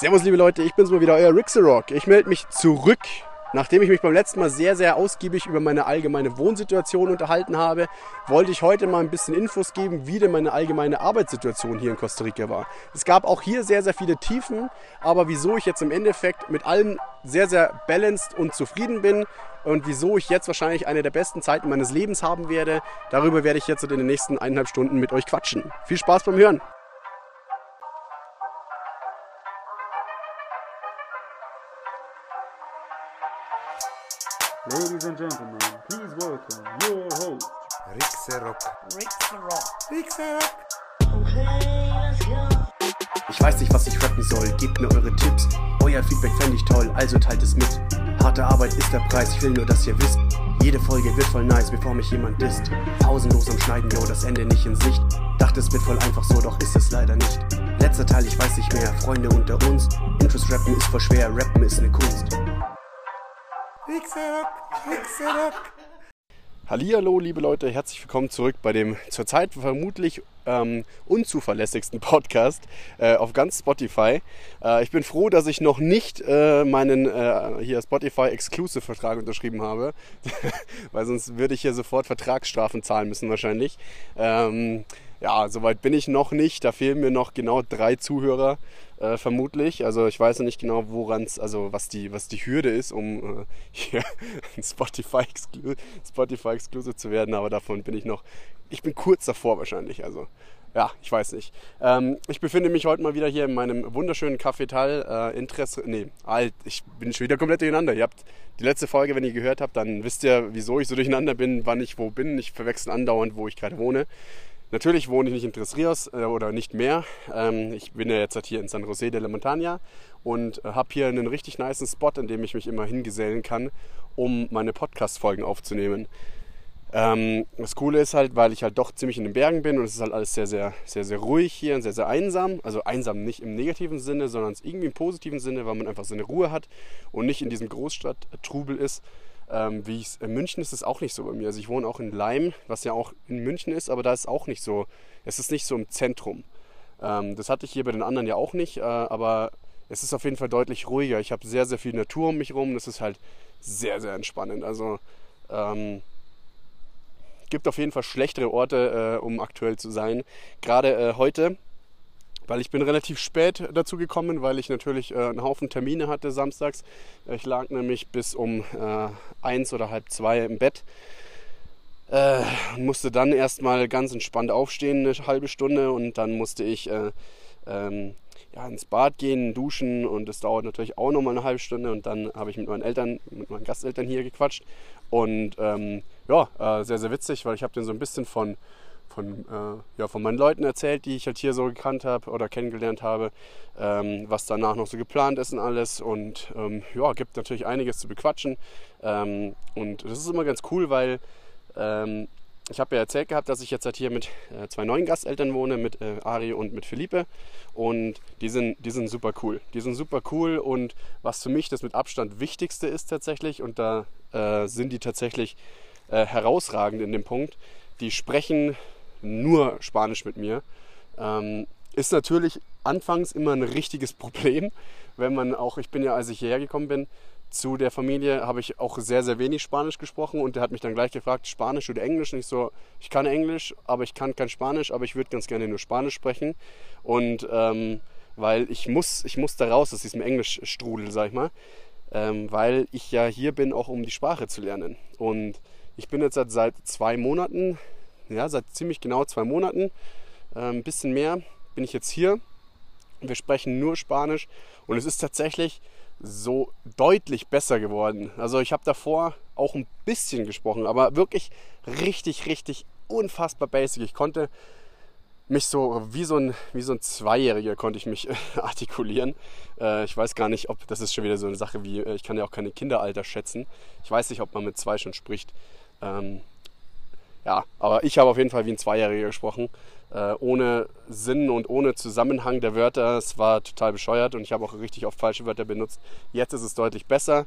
Servus, liebe Leute, ich bin's mal wieder, euer Rixerock. Ich melde mich zurück, nachdem ich mich beim letzten Mal sehr, sehr ausgiebig über meine allgemeine Wohnsituation unterhalten habe. Wollte ich heute mal ein bisschen Infos geben, wie denn meine allgemeine Arbeitssituation hier in Costa Rica war. Es gab auch hier sehr, sehr viele Tiefen, aber wieso ich jetzt im Endeffekt mit allem sehr, sehr balanced und zufrieden bin und wieso ich jetzt wahrscheinlich eine der besten Zeiten meines Lebens haben werde, darüber werde ich jetzt in den nächsten eineinhalb Stunden mit euch quatschen. Viel Spaß beim Hören! Ladies and gentlemen, please welcome your host. Rixerock. Rixerock. Ich weiß nicht, was ich rappen soll, gebt mir eure Tipps. Euer Feedback fände ich toll, also teilt es mit. Harte Arbeit ist der Preis, ich will nur, dass ihr wisst. Jede Folge wird voll nice, bevor mich jemand disst. Pausenlos am Schneiden, yo, das Ende nicht in Sicht. Dachte, es wird voll einfach so, doch ist es leider nicht. Letzter Teil, ich weiß nicht mehr, Freunde unter uns. Intros rappen ist voll schwer, rappen ist ne Kunst. Rixerock. Rixerock. Hallihallo, liebe Leute, herzlich willkommen zurück bei dem zurzeit vermutlich ähm, unzuverlässigsten Podcast äh, auf ganz Spotify. Äh, ich bin froh, dass ich noch nicht äh, meinen äh, hier Spotify Exclusive Vertrag unterschrieben habe, weil sonst würde ich hier sofort Vertragsstrafen zahlen müssen wahrscheinlich. Ähm, ja, soweit bin ich noch nicht. Da fehlen mir noch genau drei Zuhörer äh, vermutlich. Also ich weiß noch nicht genau, woran es, also was die, was die Hürde ist, um äh, hier ein Spotify, Exclu Spotify Exclusive zu werden, aber davon bin ich noch, ich bin kurz davor wahrscheinlich. Also ja, ich weiß nicht. Ähm, ich befinde mich heute mal wieder hier in meinem wunderschönen Cafetal. Äh, Interesse, nee, alt, ich bin schon wieder komplett durcheinander. Ihr habt die letzte Folge, wenn ihr gehört habt, dann wisst ihr, wieso ich so durcheinander bin, wann ich wo bin. Ich verwechsel andauernd, wo ich gerade wohne. Natürlich wohne ich nicht in Tres Rios äh, oder nicht mehr. Ähm, ich bin ja jetzt halt hier in San José de la Montaña und äh, habe hier einen richtig niceen Spot, in dem ich mich immer hingesellen kann, um meine Podcast-Folgen aufzunehmen. Ähm, das Coole ist halt, weil ich halt doch ziemlich in den Bergen bin und es ist halt alles sehr, sehr, sehr, sehr ruhig hier und sehr, sehr einsam. Also einsam nicht im negativen Sinne, sondern irgendwie im positiven Sinne, weil man einfach seine Ruhe hat und nicht in diesem Großstadttrubel ist. Ähm, wie ich, in München ist es auch nicht so bei mir. Also ich wohne auch in Leim, was ja auch in München ist, aber da ist auch nicht so, es ist nicht so im Zentrum. Ähm, das hatte ich hier bei den anderen ja auch nicht, äh, aber es ist auf jeden Fall deutlich ruhiger. Ich habe sehr, sehr viel Natur um mich herum. Das ist halt sehr, sehr entspannend. Also ähm, gibt auf jeden Fall schlechtere Orte, äh, um aktuell zu sein. Gerade äh, heute, weil ich bin relativ spät dazu gekommen, weil ich natürlich äh, einen Haufen Termine hatte samstags. Ich lag nämlich bis um äh, eins oder halb zwei im Bett. Äh, musste dann erstmal ganz entspannt aufstehen, eine halbe Stunde, und dann musste ich äh, ähm, ja, ins Bad gehen, duschen und das dauert natürlich auch nochmal eine halbe Stunde und dann habe ich mit meinen Eltern, mit meinen Gasteltern hier gequatscht und ähm, ja, äh, sehr, sehr witzig, weil ich habe den so ein bisschen von, von, äh, ja, von meinen Leuten erzählt, die ich halt hier so gekannt habe oder kennengelernt habe, ähm, was danach noch so geplant ist und alles und ähm, ja, gibt natürlich einiges zu bequatschen ähm, und das ist immer ganz cool, weil ähm, ich habe ja erzählt gehabt, dass ich jetzt halt hier mit äh, zwei neuen Gasteltern wohne, mit äh, Ari und mit Felipe. Und die sind, die sind super cool. Die sind super cool und was für mich das mit Abstand Wichtigste ist tatsächlich, und da äh, sind die tatsächlich äh, herausragend in dem Punkt, die sprechen nur Spanisch mit mir. Ähm, ist natürlich anfangs immer ein richtiges Problem, wenn man auch, ich bin ja, als ich hierher gekommen bin, zu der Familie habe ich auch sehr, sehr wenig Spanisch gesprochen und der hat mich dann gleich gefragt, Spanisch oder Englisch? Und ich so, ich kann Englisch, aber ich kann kein Spanisch, aber ich würde ganz gerne nur Spanisch sprechen. Und ähm, weil ich muss, ich muss da raus aus diesem Englischstrudel, sag ich mal, ähm, weil ich ja hier bin, auch um die Sprache zu lernen. Und ich bin jetzt seit, seit zwei Monaten, ja, seit ziemlich genau zwei Monaten, äh, ein bisschen mehr, bin ich jetzt hier. Wir sprechen nur Spanisch und es ist tatsächlich so deutlich besser geworden. Also ich habe davor auch ein bisschen gesprochen, aber wirklich richtig, richtig unfassbar basic. Ich konnte mich so wie so ein, wie so ein Zweijähriger konnte ich mich artikulieren. Äh, ich weiß gar nicht, ob das ist schon wieder so eine Sache wie, äh, ich kann ja auch keine Kinderalter schätzen. Ich weiß nicht, ob man mit zwei schon spricht. Ähm, ja, aber ich habe auf jeden Fall wie ein Zweijähriger gesprochen äh, ohne Sinn und ohne Zusammenhang der Wörter. Es war total bescheuert und ich habe auch richtig oft falsche Wörter benutzt. Jetzt ist es deutlich besser.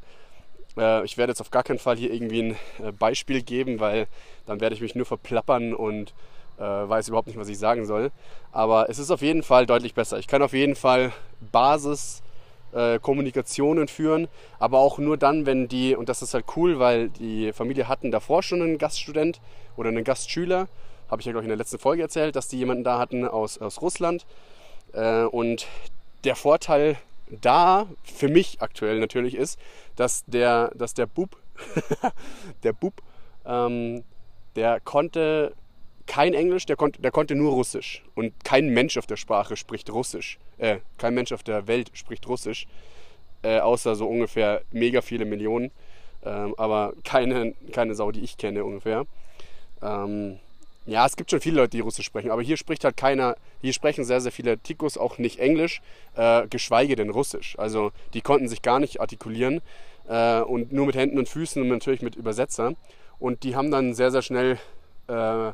Äh, ich werde jetzt auf gar keinen Fall hier irgendwie ein äh, Beispiel geben, weil dann werde ich mich nur verplappern und äh, weiß überhaupt nicht, was ich sagen soll. Aber es ist auf jeden Fall deutlich besser. Ich kann auf jeden Fall Basis äh, Kommunikationen führen, aber auch nur dann, wenn die, und das ist halt cool, weil die Familie hatten davor schon einen Gaststudent oder einen Gastschüler, habe ich ja, glaube ich, in der letzten Folge erzählt, dass die jemanden da hatten aus, aus Russland. Äh, und der Vorteil da für mich aktuell natürlich ist, dass der, dass der Bub, der Bub, ähm, der konnte kein Englisch, der, konnt, der konnte nur Russisch. Und kein Mensch auf der Sprache spricht Russisch. Äh, kein Mensch auf der Welt spricht Russisch. Äh, außer so ungefähr mega viele Millionen. Ähm, aber keine, keine Sau, die ich kenne ungefähr. Ähm, ja, es gibt schon viele Leute, die Russisch sprechen, aber hier spricht halt keiner, hier sprechen sehr, sehr viele Tikus auch nicht Englisch, äh, geschweige denn Russisch. Also die konnten sich gar nicht artikulieren äh, und nur mit Händen und Füßen und natürlich mit Übersetzer. Und die haben dann sehr, sehr schnell äh,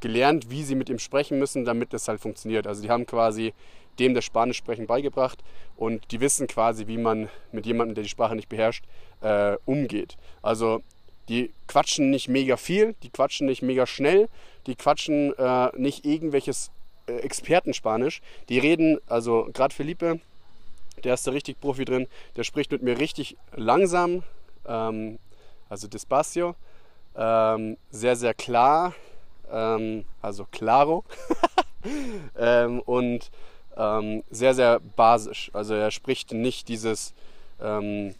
gelernt, wie sie mit ihm sprechen müssen, damit das halt funktioniert. Also die haben quasi dem das Spanisch sprechen beigebracht und die wissen quasi, wie man mit jemandem, der die Sprache nicht beherrscht, äh, umgeht. Also die quatschen nicht mega viel, die quatschen nicht mega schnell, die quatschen äh, nicht irgendwelches äh, Expertenspanisch. Die reden, also gerade Felipe, der ist da richtig Profi drin, der spricht mit mir richtig langsam, ähm, also despacio, ähm, sehr, sehr klar, ähm, also claro ähm, und ähm, sehr, sehr basisch. Also er spricht nicht dieses ähm,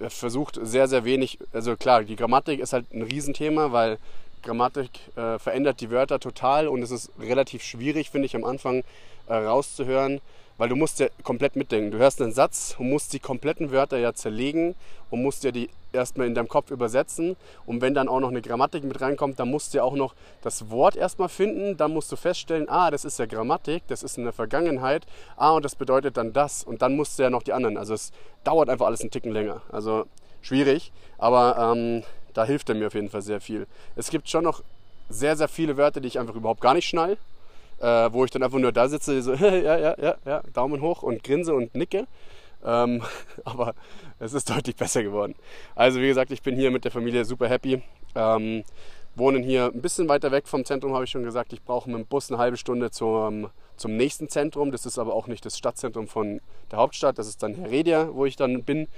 er versucht sehr, sehr wenig, also klar, die Grammatik ist halt ein Riesenthema, weil Grammatik äh, verändert die Wörter total und es ist relativ schwierig, finde ich, am Anfang äh, rauszuhören, weil du musst ja komplett mitdenken. Du hörst einen Satz und musst die kompletten Wörter ja zerlegen und musst ja die erstmal in deinem Kopf übersetzen. Und wenn dann auch noch eine Grammatik mit reinkommt, dann musst du ja auch noch das Wort erstmal finden. Dann musst du feststellen, ah, das ist ja Grammatik, das ist in der Vergangenheit. Ah, und das bedeutet dann das. Und dann musst du ja noch die anderen. Also es dauert einfach alles einen Ticken länger. Also schwierig, aber ähm, da hilft er mir auf jeden Fall sehr viel. Es gibt schon noch sehr, sehr viele Wörter, die ich einfach überhaupt gar nicht schnall äh, wo ich dann einfach nur da sitze, so, ja, ja, ja, ja, Daumen hoch und grinse und nicke. Ähm, aber es ist deutlich besser geworden. Also wie gesagt, ich bin hier mit der Familie super happy. Ähm, wohnen hier ein bisschen weiter weg vom Zentrum, habe ich schon gesagt. Ich brauche mit dem Bus eine halbe Stunde zum, zum nächsten Zentrum. Das ist aber auch nicht das Stadtzentrum von der Hauptstadt. Das ist dann Heredia, wo ich dann bin.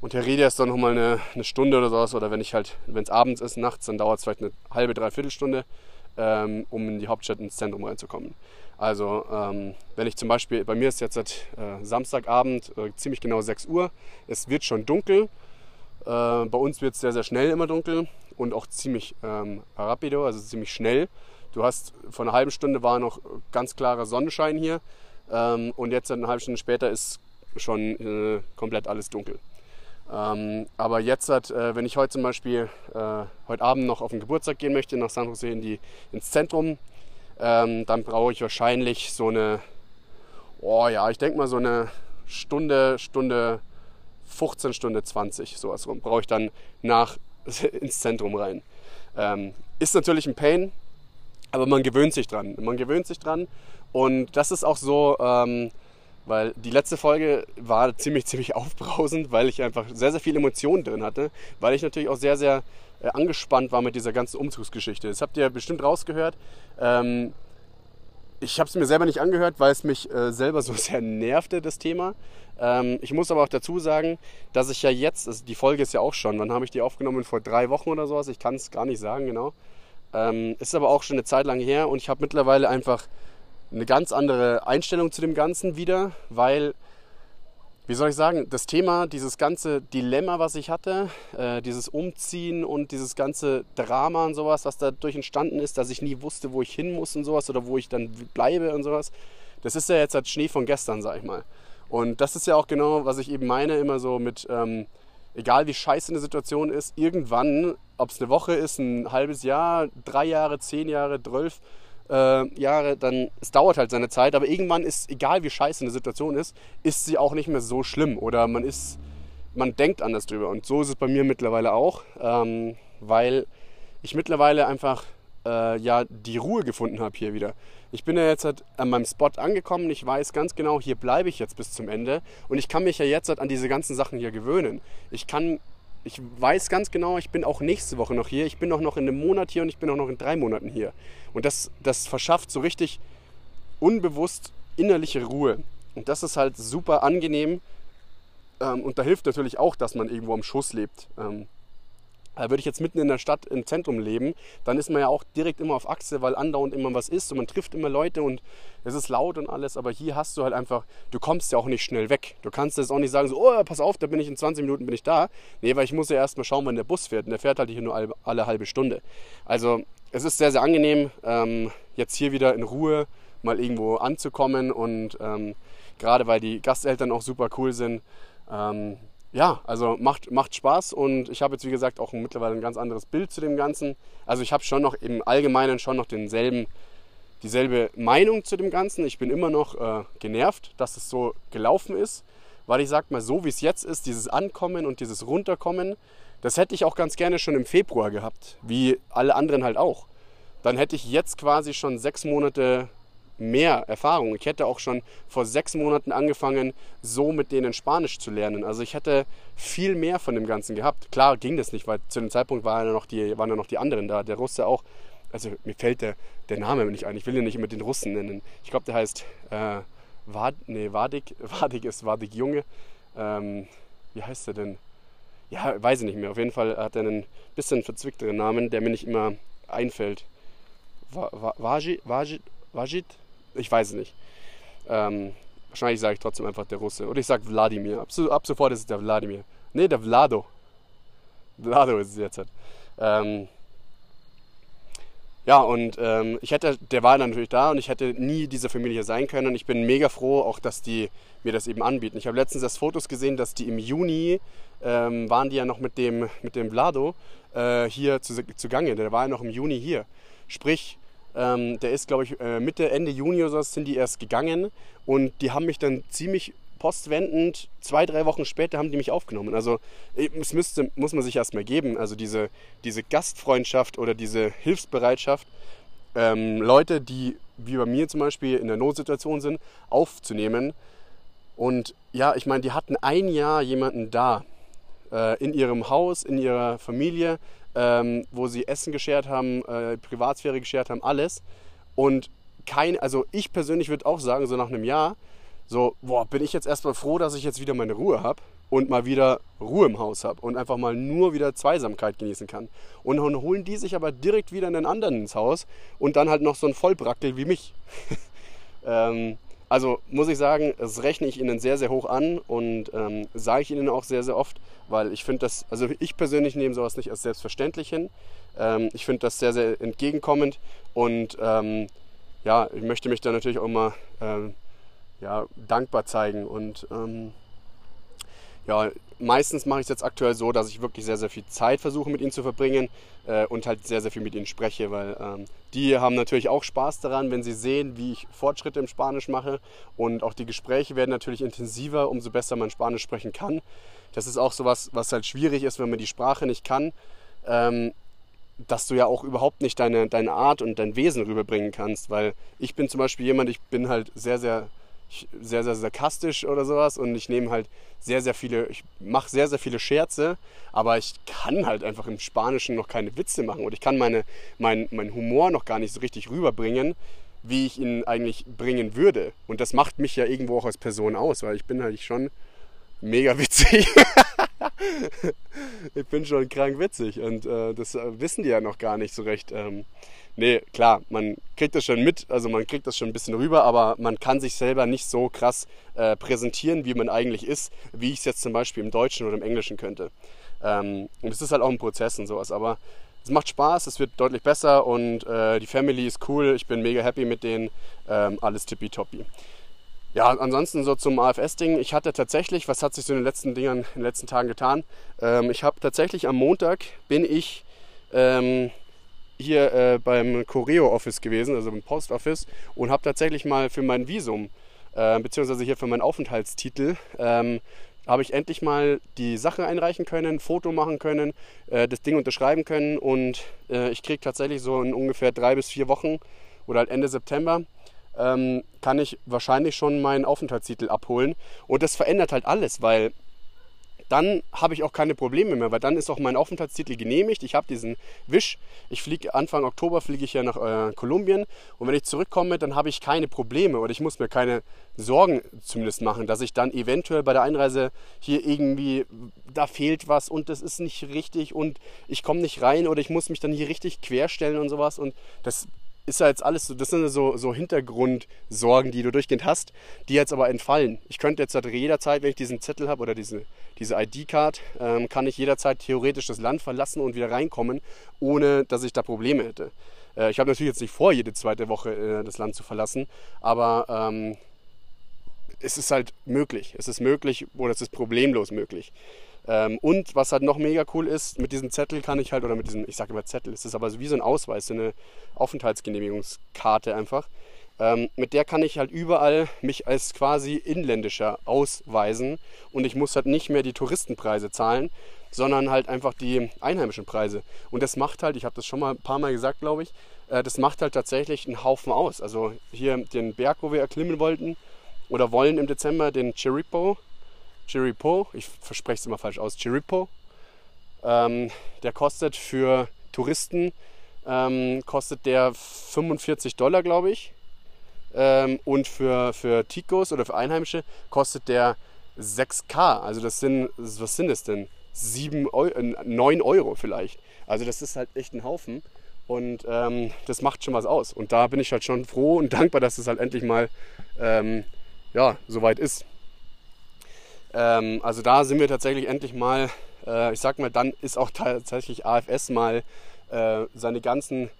Und Heredia ist dann nochmal eine, eine Stunde oder sowas. Oder wenn ich halt, wenn es abends ist, nachts, dann dauert es vielleicht eine halbe, dreiviertel Stunde ähm, um in die Hauptstadt ins Zentrum reinzukommen. Also ähm, wenn ich zum Beispiel, bei mir ist jetzt seit äh, Samstagabend äh, ziemlich genau 6 Uhr, es wird schon dunkel. Äh, bei uns wird es sehr, sehr schnell immer dunkel und auch ziemlich ähm, rapido, also ziemlich schnell. Du hast vor einer halben Stunde war noch ganz klarer Sonnenschein hier ähm, und jetzt eine halbe Stunde später ist schon äh, komplett alles dunkel. Ähm, aber jetzt, hat, äh, wenn ich heute zum Beispiel äh, heute Abend noch auf den Geburtstag gehen möchte, nach San Jose in die, ins Zentrum, ähm, dann brauche ich wahrscheinlich so eine, oh ja, ich denke mal so eine Stunde, Stunde 15, Stunde 20, sowas rum, brauche ich dann nach ins Zentrum rein. Ähm, ist natürlich ein Pain, aber man gewöhnt sich dran. Man gewöhnt sich dran und das ist auch so, ähm, weil die letzte Folge war ziemlich, ziemlich aufbrausend, weil ich einfach sehr, sehr viele Emotionen drin hatte, weil ich natürlich auch sehr, sehr äh, angespannt war mit dieser ganzen Umzugsgeschichte. Das habt ihr bestimmt rausgehört. Ähm, ich habe es mir selber nicht angehört, weil es mich äh, selber so sehr nervte, das Thema. Ähm, ich muss aber auch dazu sagen, dass ich ja jetzt, also die Folge ist ja auch schon, wann habe ich die aufgenommen? Vor drei Wochen oder sowas, ich kann es gar nicht sagen genau. Ähm, ist aber auch schon eine Zeit lang her und ich habe mittlerweile einfach eine ganz andere Einstellung zu dem Ganzen wieder, weil, wie soll ich sagen, das Thema, dieses ganze Dilemma, was ich hatte, äh, dieses Umziehen und dieses ganze Drama und sowas, was dadurch entstanden ist, dass ich nie wusste, wo ich hin muss und sowas oder wo ich dann bleibe und sowas, das ist ja jetzt als Schnee von gestern, sag ich mal. Und das ist ja auch genau, was ich eben meine, immer so mit, ähm, egal wie scheiße eine Situation ist, irgendwann, ob es eine Woche ist, ein halbes Jahr, drei Jahre, zehn Jahre, zwölf, äh, Jahre, dann es dauert halt seine Zeit, aber irgendwann ist, egal wie scheiße eine Situation ist, ist sie auch nicht mehr so schlimm oder man ist, man denkt anders drüber. Und so ist es bei mir mittlerweile auch, ähm, weil ich mittlerweile einfach äh, ja die Ruhe gefunden habe hier wieder. Ich bin ja jetzt halt an meinem Spot angekommen. Ich weiß ganz genau, hier bleibe ich jetzt bis zum Ende. Und ich kann mich ja jetzt halt an diese ganzen Sachen hier gewöhnen. Ich kann ich weiß ganz genau, ich bin auch nächste Woche noch hier. Ich bin auch noch in einem Monat hier und ich bin auch noch in drei Monaten hier. Und das, das verschafft so richtig unbewusst innerliche Ruhe. Und das ist halt super angenehm, Ähm, und da hilft natürlich auch, dass man irgendwo am Schuss lebt. Würde ich jetzt mitten in der Stadt im Zentrum leben, dann ist man ja auch direkt immer auf Achse, weil andauernd immer was ist und man trifft immer Leute und es ist laut und alles. Aber hier hast du halt einfach, du kommst ja auch nicht schnell weg. Du kannst jetzt auch nicht sagen, so, oh, pass auf, da bin ich in 20 Minuten bin ich da. Nee, weil ich muss ja erstmal schauen, wann der Bus fährt. Und der fährt halt hier nur alle, alle halbe Stunde. Also es ist sehr, sehr angenehm, ähm, jetzt hier wieder in Ruhe mal irgendwo anzukommen und ähm, gerade weil die Gasteltern auch super cool sind. Ähm, ja, also macht, macht Spaß und ich habe jetzt wie gesagt auch mittlerweile ein ganz anderes Bild zu dem Ganzen. Also ich habe schon noch im Allgemeinen schon noch denselben, dieselbe Meinung zu dem Ganzen. Ich bin immer noch äh, genervt, dass es so gelaufen ist, weil ich sag mal so, wie es jetzt ist, dieses Ankommen und dieses Runterkommen, das hätte ich auch ganz gerne schon im Februar gehabt, wie alle anderen halt auch. Dann hätte ich jetzt quasi schon sechs Monate mehr Erfahrung. Ich hätte auch schon vor sechs Monaten angefangen, so mit denen Spanisch zu lernen. Also ich hätte viel mehr von dem Ganzen gehabt. Klar ging das nicht, weil zu dem Zeitpunkt waren ja noch die, waren ja noch die anderen da. Der Russe auch. Also mir fällt der, der Name nicht ein. Ich will ihn nicht immer den Russen nennen. Ich glaube, der heißt äh, Wad, nee, Wadik. Wadik ist Wadik Junge. Ähm, wie heißt der denn? Ja, weiß ich nicht mehr. Auf jeden Fall hat er einen bisschen verzwickteren Namen, der mir nicht immer einfällt. Wajid? Wajid? Ich weiß es nicht. Ähm, wahrscheinlich sage ich trotzdem einfach der Russe. Oder ich sage Wladimir. Ab, ab, sofort ist es der Wladimir. Ne, der Vlado. Vlado ist es jetzt. Halt. Ähm, ja, und ähm, ich hätte, der war natürlich da und ich hätte nie diese Familie sein können. Und ich bin mega froh, auch dass die mir das eben anbieten. Ich habe letztens das Fotos gesehen, dass die im Juni ähm, waren die ja noch mit dem, mit dem Vlado äh, hier zu, zugange. Der war ja noch im Juni hier. Sprich, ähm, der ist, glaube ich, äh, Mitte, Ende Juni oder so sind die erst gegangen und die haben mich dann ziemlich postwendend, zwei, drei Wochen später haben die mich aufgenommen. Also äh, es müsste, muss man sich erstmal geben. Also diese, diese Gastfreundschaft oder diese Hilfsbereitschaft, ähm, Leute, die wie bei mir zum Beispiel in der Notsituation sind, aufzunehmen. Und ja, ich meine, die hatten ein Jahr jemanden da, äh, in ihrem Haus, in ihrer Familie, ähm, wo sie Essen geschert haben, äh, Privatsphäre geschert haben, alles. Und kein, also ich persönlich würde auch sagen, so nach einem Jahr, so, boah, bin ich jetzt erstmal froh, dass ich jetzt wieder meine Ruhe habe und mal wieder Ruhe im Haus habe und einfach mal nur wieder Zweisamkeit genießen kann. Und dann holen die sich aber direkt wieder einen anderen ins Haus und dann halt noch so ein Vollbrackel wie mich. ähm, also muss ich sagen, das rechne ich ihnen sehr, sehr hoch an und ähm, sage ich ihnen auch sehr, sehr oft, weil ich finde das, also ich persönlich nehme sowas nicht als selbstverständlich hin. Ähm, ich finde das sehr, sehr entgegenkommend und ähm, ja, ich möchte mich da natürlich auch mal ähm, ja, dankbar zeigen und ähm, ja, meistens mache ich es jetzt aktuell so, dass ich wirklich sehr, sehr viel Zeit versuche mit ihnen zu verbringen äh, und halt sehr, sehr viel mit ihnen spreche, weil ähm, die haben natürlich auch Spaß daran, wenn sie sehen, wie ich Fortschritte im Spanisch mache und auch die Gespräche werden natürlich intensiver, umso besser man Spanisch sprechen kann. Das ist auch so was, was halt schwierig ist, wenn man die Sprache nicht kann. Ähm, dass du ja auch überhaupt nicht deine, deine Art und dein Wesen rüberbringen kannst, weil ich bin zum Beispiel jemand, ich bin halt sehr, sehr sehr, sehr sarkastisch oder sowas und ich nehme halt sehr, sehr viele, ich mache sehr, sehr viele Scherze, aber ich kann halt einfach im Spanischen noch keine Witze machen und ich kann meine, mein, mein Humor noch gar nicht so richtig rüberbringen, wie ich ihn eigentlich bringen würde. Und das macht mich ja irgendwo auch als Person aus, weil ich bin halt schon mega witzig. ich bin schon krank witzig und äh, das äh, wissen die ja noch gar nicht so recht. Ähm, nee, klar, man kriegt das schon mit, also man kriegt das schon ein bisschen rüber, aber man kann sich selber nicht so krass äh, präsentieren, wie man eigentlich ist, wie ich es jetzt zum Beispiel im Deutschen oder im Englischen könnte. Ähm, und es ist halt auch ein Prozess und sowas, aber es macht Spaß, es wird deutlich besser und äh, die Family ist cool, ich bin mega happy mit denen, ähm, alles tippitoppi. Ja, ansonsten so zum AFS-Ding. Ich hatte tatsächlich, was hat sich so in den letzten Dingern, in den letzten Tagen getan? Ähm, ich habe tatsächlich am Montag bin ich ähm, hier äh, beim Choreo-Office gewesen, also im Post-Office, und habe tatsächlich mal für mein Visum, äh, beziehungsweise hier für meinen Aufenthaltstitel, ähm, habe ich endlich mal die Sachen einreichen können, ein Foto machen können, äh, das Ding unterschreiben können und äh, ich kriege tatsächlich so in ungefähr drei bis vier Wochen oder halt Ende September ähm, kann ich wahrscheinlich schon meinen Aufenthaltstitel abholen. Und das verändert halt alles, weil dann habe ich auch keine Probleme mehr, weil dann ist auch mein Aufenthaltstitel genehmigt. Ich habe diesen Wisch. Ich fliege Anfang Oktober fliege ich ja nach äh, Kolumbien und wenn ich zurückkomme, dann habe ich keine Probleme oder ich muss mir keine Sorgen zumindest machen, dass ich dann eventuell bei der Einreise hier irgendwie da fehlt was und das ist nicht richtig und ich komme nicht rein oder ich muss mich dann hier richtig querstellen und sowas und das ist ja jetzt alles so, das sind so, so Hintergrundsorgen, die du durchgehend hast, die jetzt aber entfallen. Ich könnte jetzt halt jederzeit, wenn ich diesen Zettel habe oder diese, diese ID-Card, ähm, kann ich jederzeit theoretisch das Land verlassen und wieder reinkommen, ohne dass ich da Probleme hätte. Äh, ich habe natürlich jetzt nicht vor, jede zweite Woche äh, das Land zu verlassen, aber ähm, es ist halt möglich. Es ist möglich oder es ist problemlos möglich. Ähm, und was halt noch mega cool ist, mit diesem Zettel kann ich halt, oder mit diesem, ich sage immer Zettel, es ist aber wie so ein Ausweis, so eine Aufenthaltsgenehmigungskarte einfach. Ähm, mit der kann ich halt überall mich als quasi inländischer ausweisen und ich muss halt nicht mehr die Touristenpreise zahlen, sondern halt einfach die einheimischen Preise. Und das macht halt, ich habe das schon mal ein paar Mal gesagt, glaube ich, äh, das macht halt tatsächlich einen Haufen aus. Also hier den Berg, wo wir erklimmen wollten oder wollen im Dezember, den Chiripo, Chiripo, ich verspreche es immer falsch aus, Chiripo. Ähm, der kostet für Touristen ähm, kostet der 45 Dollar, glaube ich. Ähm, und für, für Ticos oder für Einheimische kostet der 6K. Also das sind, was sind das denn? 7 Euro, 9 Euro vielleicht. Also das ist halt echt ein Haufen. Und ähm, das macht schon was aus. Und da bin ich halt schon froh und dankbar, dass es halt endlich mal ähm, ja, soweit ist. Ähm, also da sind wir tatsächlich endlich mal, äh, ich sag mal, dann ist auch tatsächlich AFS mal äh, seine ganzen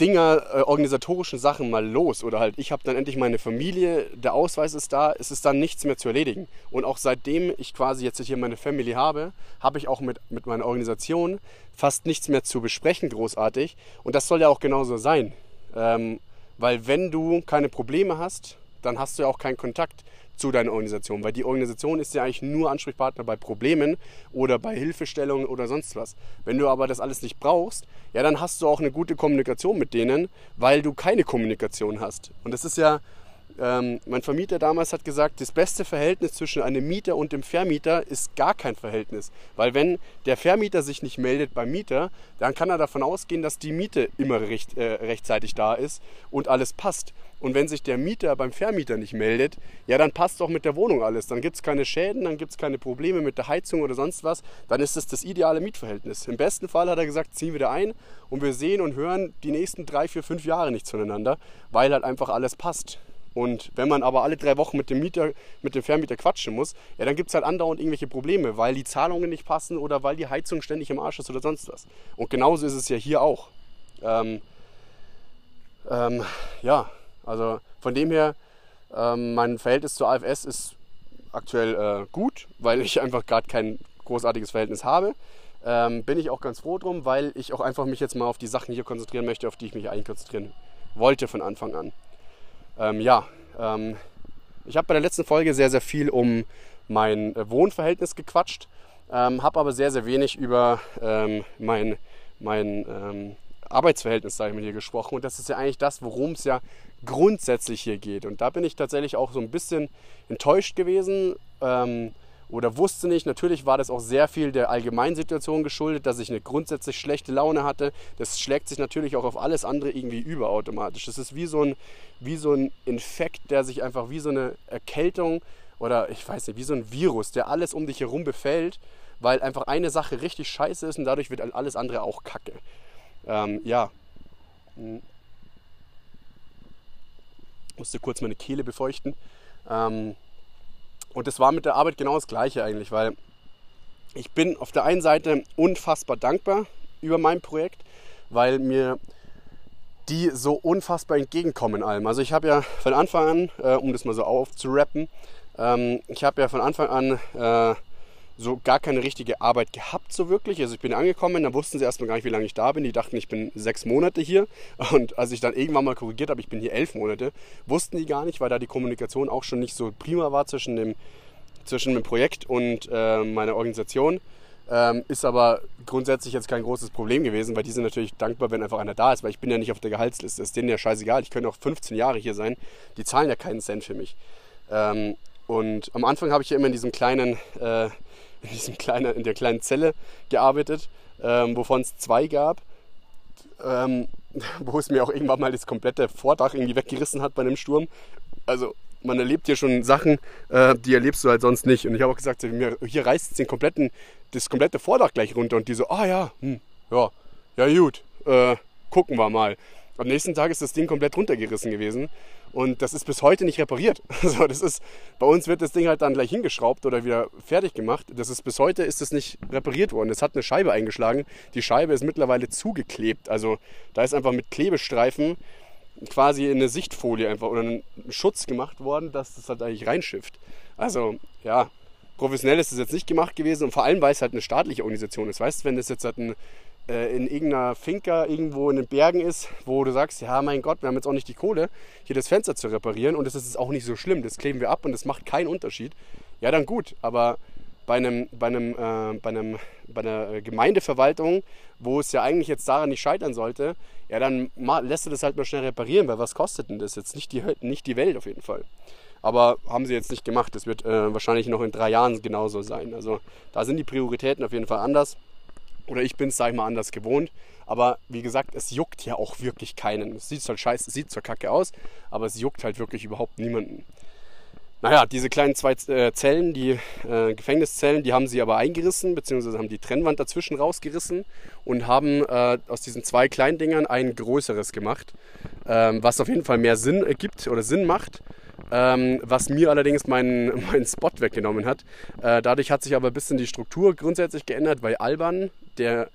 Dinger, äh, organisatorischen Sachen mal los. Oder halt, ich habe dann endlich meine Familie, der Ausweis ist da, es ist dann nichts mehr zu erledigen. Und auch seitdem ich quasi jetzt hier meine Family habe, habe ich auch mit, mit meiner Organisation fast nichts mehr zu besprechen, großartig. Und das soll ja auch genauso sein. Ähm, weil wenn du keine Probleme hast, dann hast du ja auch keinen Kontakt zu deiner Organisation, weil die Organisation ist ja eigentlich nur Ansprechpartner bei Problemen oder bei Hilfestellungen oder sonst was. Wenn du aber das alles nicht brauchst, ja, dann hast du auch eine gute Kommunikation mit denen, weil du keine Kommunikation hast. Und das ist ja, ähm, mein Vermieter damals hat gesagt, das beste Verhältnis zwischen einem Mieter und dem Vermieter ist gar kein Verhältnis. Weil wenn der Vermieter sich nicht meldet beim Mieter, dann kann er davon ausgehen, dass die Miete immer recht, äh, rechtzeitig da ist und alles passt. Und wenn sich der Mieter beim Vermieter nicht meldet, ja, dann passt doch mit der Wohnung alles. Dann gibt es keine Schäden, dann gibt es keine Probleme mit der Heizung oder sonst was. Dann ist es das ideale Mietverhältnis. Im besten Fall hat er gesagt, ziehen wir da ein und wir sehen und hören die nächsten drei, vier, fünf Jahre nicht zueinander, weil halt einfach alles passt. Und wenn man aber alle drei Wochen mit dem Mieter, mit dem Vermieter quatschen muss, ja, dann gibt es halt andauernd irgendwelche Probleme, weil die Zahlungen nicht passen oder weil die Heizung ständig im Arsch ist oder sonst was. Und genauso ist es ja hier auch. Ähm, ähm, ja, also von dem her, ähm, mein Verhältnis zur AFS ist aktuell äh, gut, weil ich einfach gerade kein großartiges Verhältnis habe. Ähm, bin ich auch ganz froh drum, weil ich auch einfach mich jetzt mal auf die Sachen hier konzentrieren möchte, auf die ich mich eigentlich konzentrieren wollte von Anfang an. Ähm, ja, ähm, ich habe bei der letzten Folge sehr, sehr viel um mein äh, Wohnverhältnis gequatscht, ähm, habe aber sehr, sehr wenig über ähm, mein, mein ähm, Arbeitsverhältnis, sage ich mal, hier gesprochen. Und das ist ja eigentlich das, worum es ja grundsätzlich hier geht. Und da bin ich tatsächlich auch so ein bisschen enttäuscht gewesen ähm, oder wusste nicht. Natürlich war das auch sehr viel der Allgemeinsituation geschuldet, dass ich eine grundsätzlich schlechte Laune hatte. Das schlägt sich natürlich auch auf alles andere irgendwie über automatisch. Das ist wie so ein, wie so ein Infekt, der sich einfach wie so eine Erkältung oder ich weiß nicht, wie so ein Virus, der alles um dich herum befällt, weil einfach eine Sache richtig scheiße ist und dadurch wird alles andere auch kacke. Ähm, ja. Musste kurz meine Kehle befeuchten. Ähm, und das war mit der Arbeit genau das Gleiche eigentlich, weil ich bin auf der einen Seite unfassbar dankbar über mein Projekt, weil mir die so unfassbar entgegenkommen allem. Also ich habe ja von Anfang an, äh, um das mal so aufzurappen, ähm, ich habe ja von Anfang an äh, so gar keine richtige Arbeit gehabt, so wirklich. Also ich bin angekommen, da wussten sie erstmal gar nicht, wie lange ich da bin. Die dachten, ich bin sechs Monate hier. Und als ich dann irgendwann mal korrigiert habe, ich bin hier elf Monate, wussten die gar nicht, weil da die Kommunikation auch schon nicht so prima war zwischen dem, zwischen dem Projekt und äh, meiner Organisation. Ähm, ist aber grundsätzlich jetzt kein großes Problem gewesen, weil die sind natürlich dankbar, wenn einfach einer da ist, weil ich bin ja nicht auf der Gehaltsliste. Ist denen ja scheißegal. Ich könnte auch 15 Jahre hier sein. Die zahlen ja keinen Cent für mich. Ähm, und am Anfang habe ich ja immer in diesem kleinen äh, in, diesem kleinen, in der kleinen Zelle gearbeitet, ähm, wovon es zwei gab. Ähm, wo es mir auch irgendwann mal das komplette Vordach irgendwie weggerissen hat bei einem Sturm. Also man erlebt hier schon Sachen, äh, die erlebst du halt sonst nicht. Und ich habe auch gesagt, mir, hier reißt es den kompletten, das komplette Vordach gleich runter. Und die so, ah ja, hm, ja, ja gut, äh, gucken wir mal. Am nächsten Tag ist das Ding komplett runtergerissen gewesen. Und das ist bis heute nicht repariert. Also das ist, bei uns wird das Ding halt dann gleich hingeschraubt oder wieder fertig gemacht. Das ist bis heute ist das nicht repariert worden. Es hat eine Scheibe eingeschlagen. Die Scheibe ist mittlerweile zugeklebt. Also da ist einfach mit Klebestreifen quasi eine Sichtfolie einfach oder ein Schutz gemacht worden, dass das halt eigentlich reinschifft. Also ja, professionell ist das jetzt nicht gemacht gewesen und vor allem, weil es halt eine staatliche Organisation ist. Weißt du, wenn das jetzt halt ein in irgendeiner Finca irgendwo in den Bergen ist, wo du sagst, ja mein Gott, wir haben jetzt auch nicht die Kohle, hier das Fenster zu reparieren und das ist auch nicht so schlimm, das kleben wir ab und das macht keinen Unterschied. Ja, dann gut, aber bei, einem, bei, einem, äh, bei, einem, bei einer Gemeindeverwaltung, wo es ja eigentlich jetzt daran nicht scheitern sollte, ja, dann lässt du das halt mal schnell reparieren, weil was kostet denn das jetzt? Nicht die, nicht die Welt auf jeden Fall. Aber haben sie jetzt nicht gemacht. Das wird äh, wahrscheinlich noch in drei Jahren genauso sein. Also da sind die Prioritäten auf jeden Fall anders. Oder ich bin es, sag ich mal, anders gewohnt. Aber wie gesagt, es juckt ja auch wirklich keinen. Es sieht zwar scheiße, sieht zwar kacke aus, aber es juckt halt wirklich überhaupt niemanden. Naja, diese kleinen zwei äh, Zellen, die äh, Gefängniszellen, die haben sie aber eingerissen, beziehungsweise haben die Trennwand dazwischen rausgerissen und haben äh, aus diesen zwei kleinen Dingern ein größeres gemacht, ähm, was auf jeden Fall mehr Sinn ergibt oder Sinn macht. Ähm, was mir allerdings meinen, meinen Spot weggenommen hat. Äh, dadurch hat sich aber ein bisschen die Struktur grundsätzlich geändert, weil Alban, der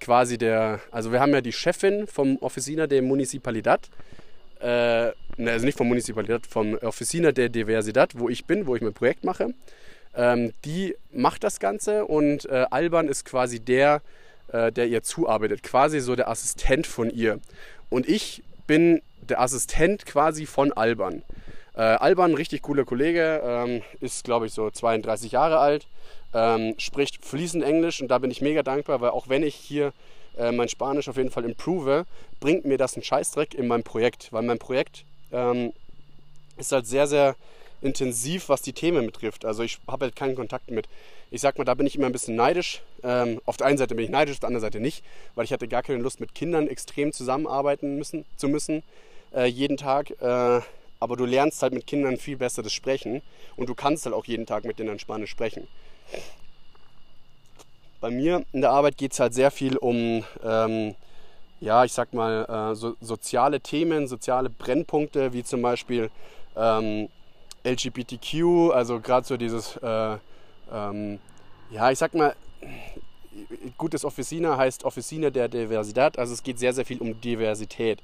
quasi der, also wir haben ja die Chefin vom Officina de Municipalidad, äh, ne, also nicht vom Municipalidad, vom Officina de Diversidad, wo ich bin, wo ich mein Projekt mache. Ähm, die macht das Ganze und äh, Alban ist quasi der, äh, der ihr zuarbeitet, quasi so der Assistent von ihr. Und ich bin der Assistent quasi von Alban. Äh, Alban, richtig cooler Kollege, ähm, ist glaube ich so 32 Jahre alt, ähm, spricht fließend Englisch und da bin ich mega dankbar, weil auch wenn ich hier äh, mein Spanisch auf jeden Fall improve, bringt mir das einen Scheißdreck in meinem Projekt, weil mein Projekt ähm, ist halt sehr, sehr intensiv, was die Themen betrifft. Also ich habe halt keinen Kontakt mit. Ich sag mal, da bin ich immer ein bisschen neidisch. Ähm, auf der einen Seite bin ich neidisch, auf der anderen Seite nicht, weil ich hatte gar keine Lust, mit Kindern extrem zusammenarbeiten müssen, zu müssen, äh, jeden Tag. Äh, aber du lernst halt mit Kindern viel besser das Sprechen und du kannst halt auch jeden Tag mit denen Spanisch sprechen. Bei mir in der Arbeit geht es halt sehr viel um, ähm, ja, ich sag mal, äh, so, soziale Themen, soziale Brennpunkte, wie zum Beispiel ähm, LGBTQ, also gerade so dieses, äh, ähm, ja, ich sag mal, gutes Officina heißt Officina der Diversität, also es geht sehr, sehr viel um Diversität.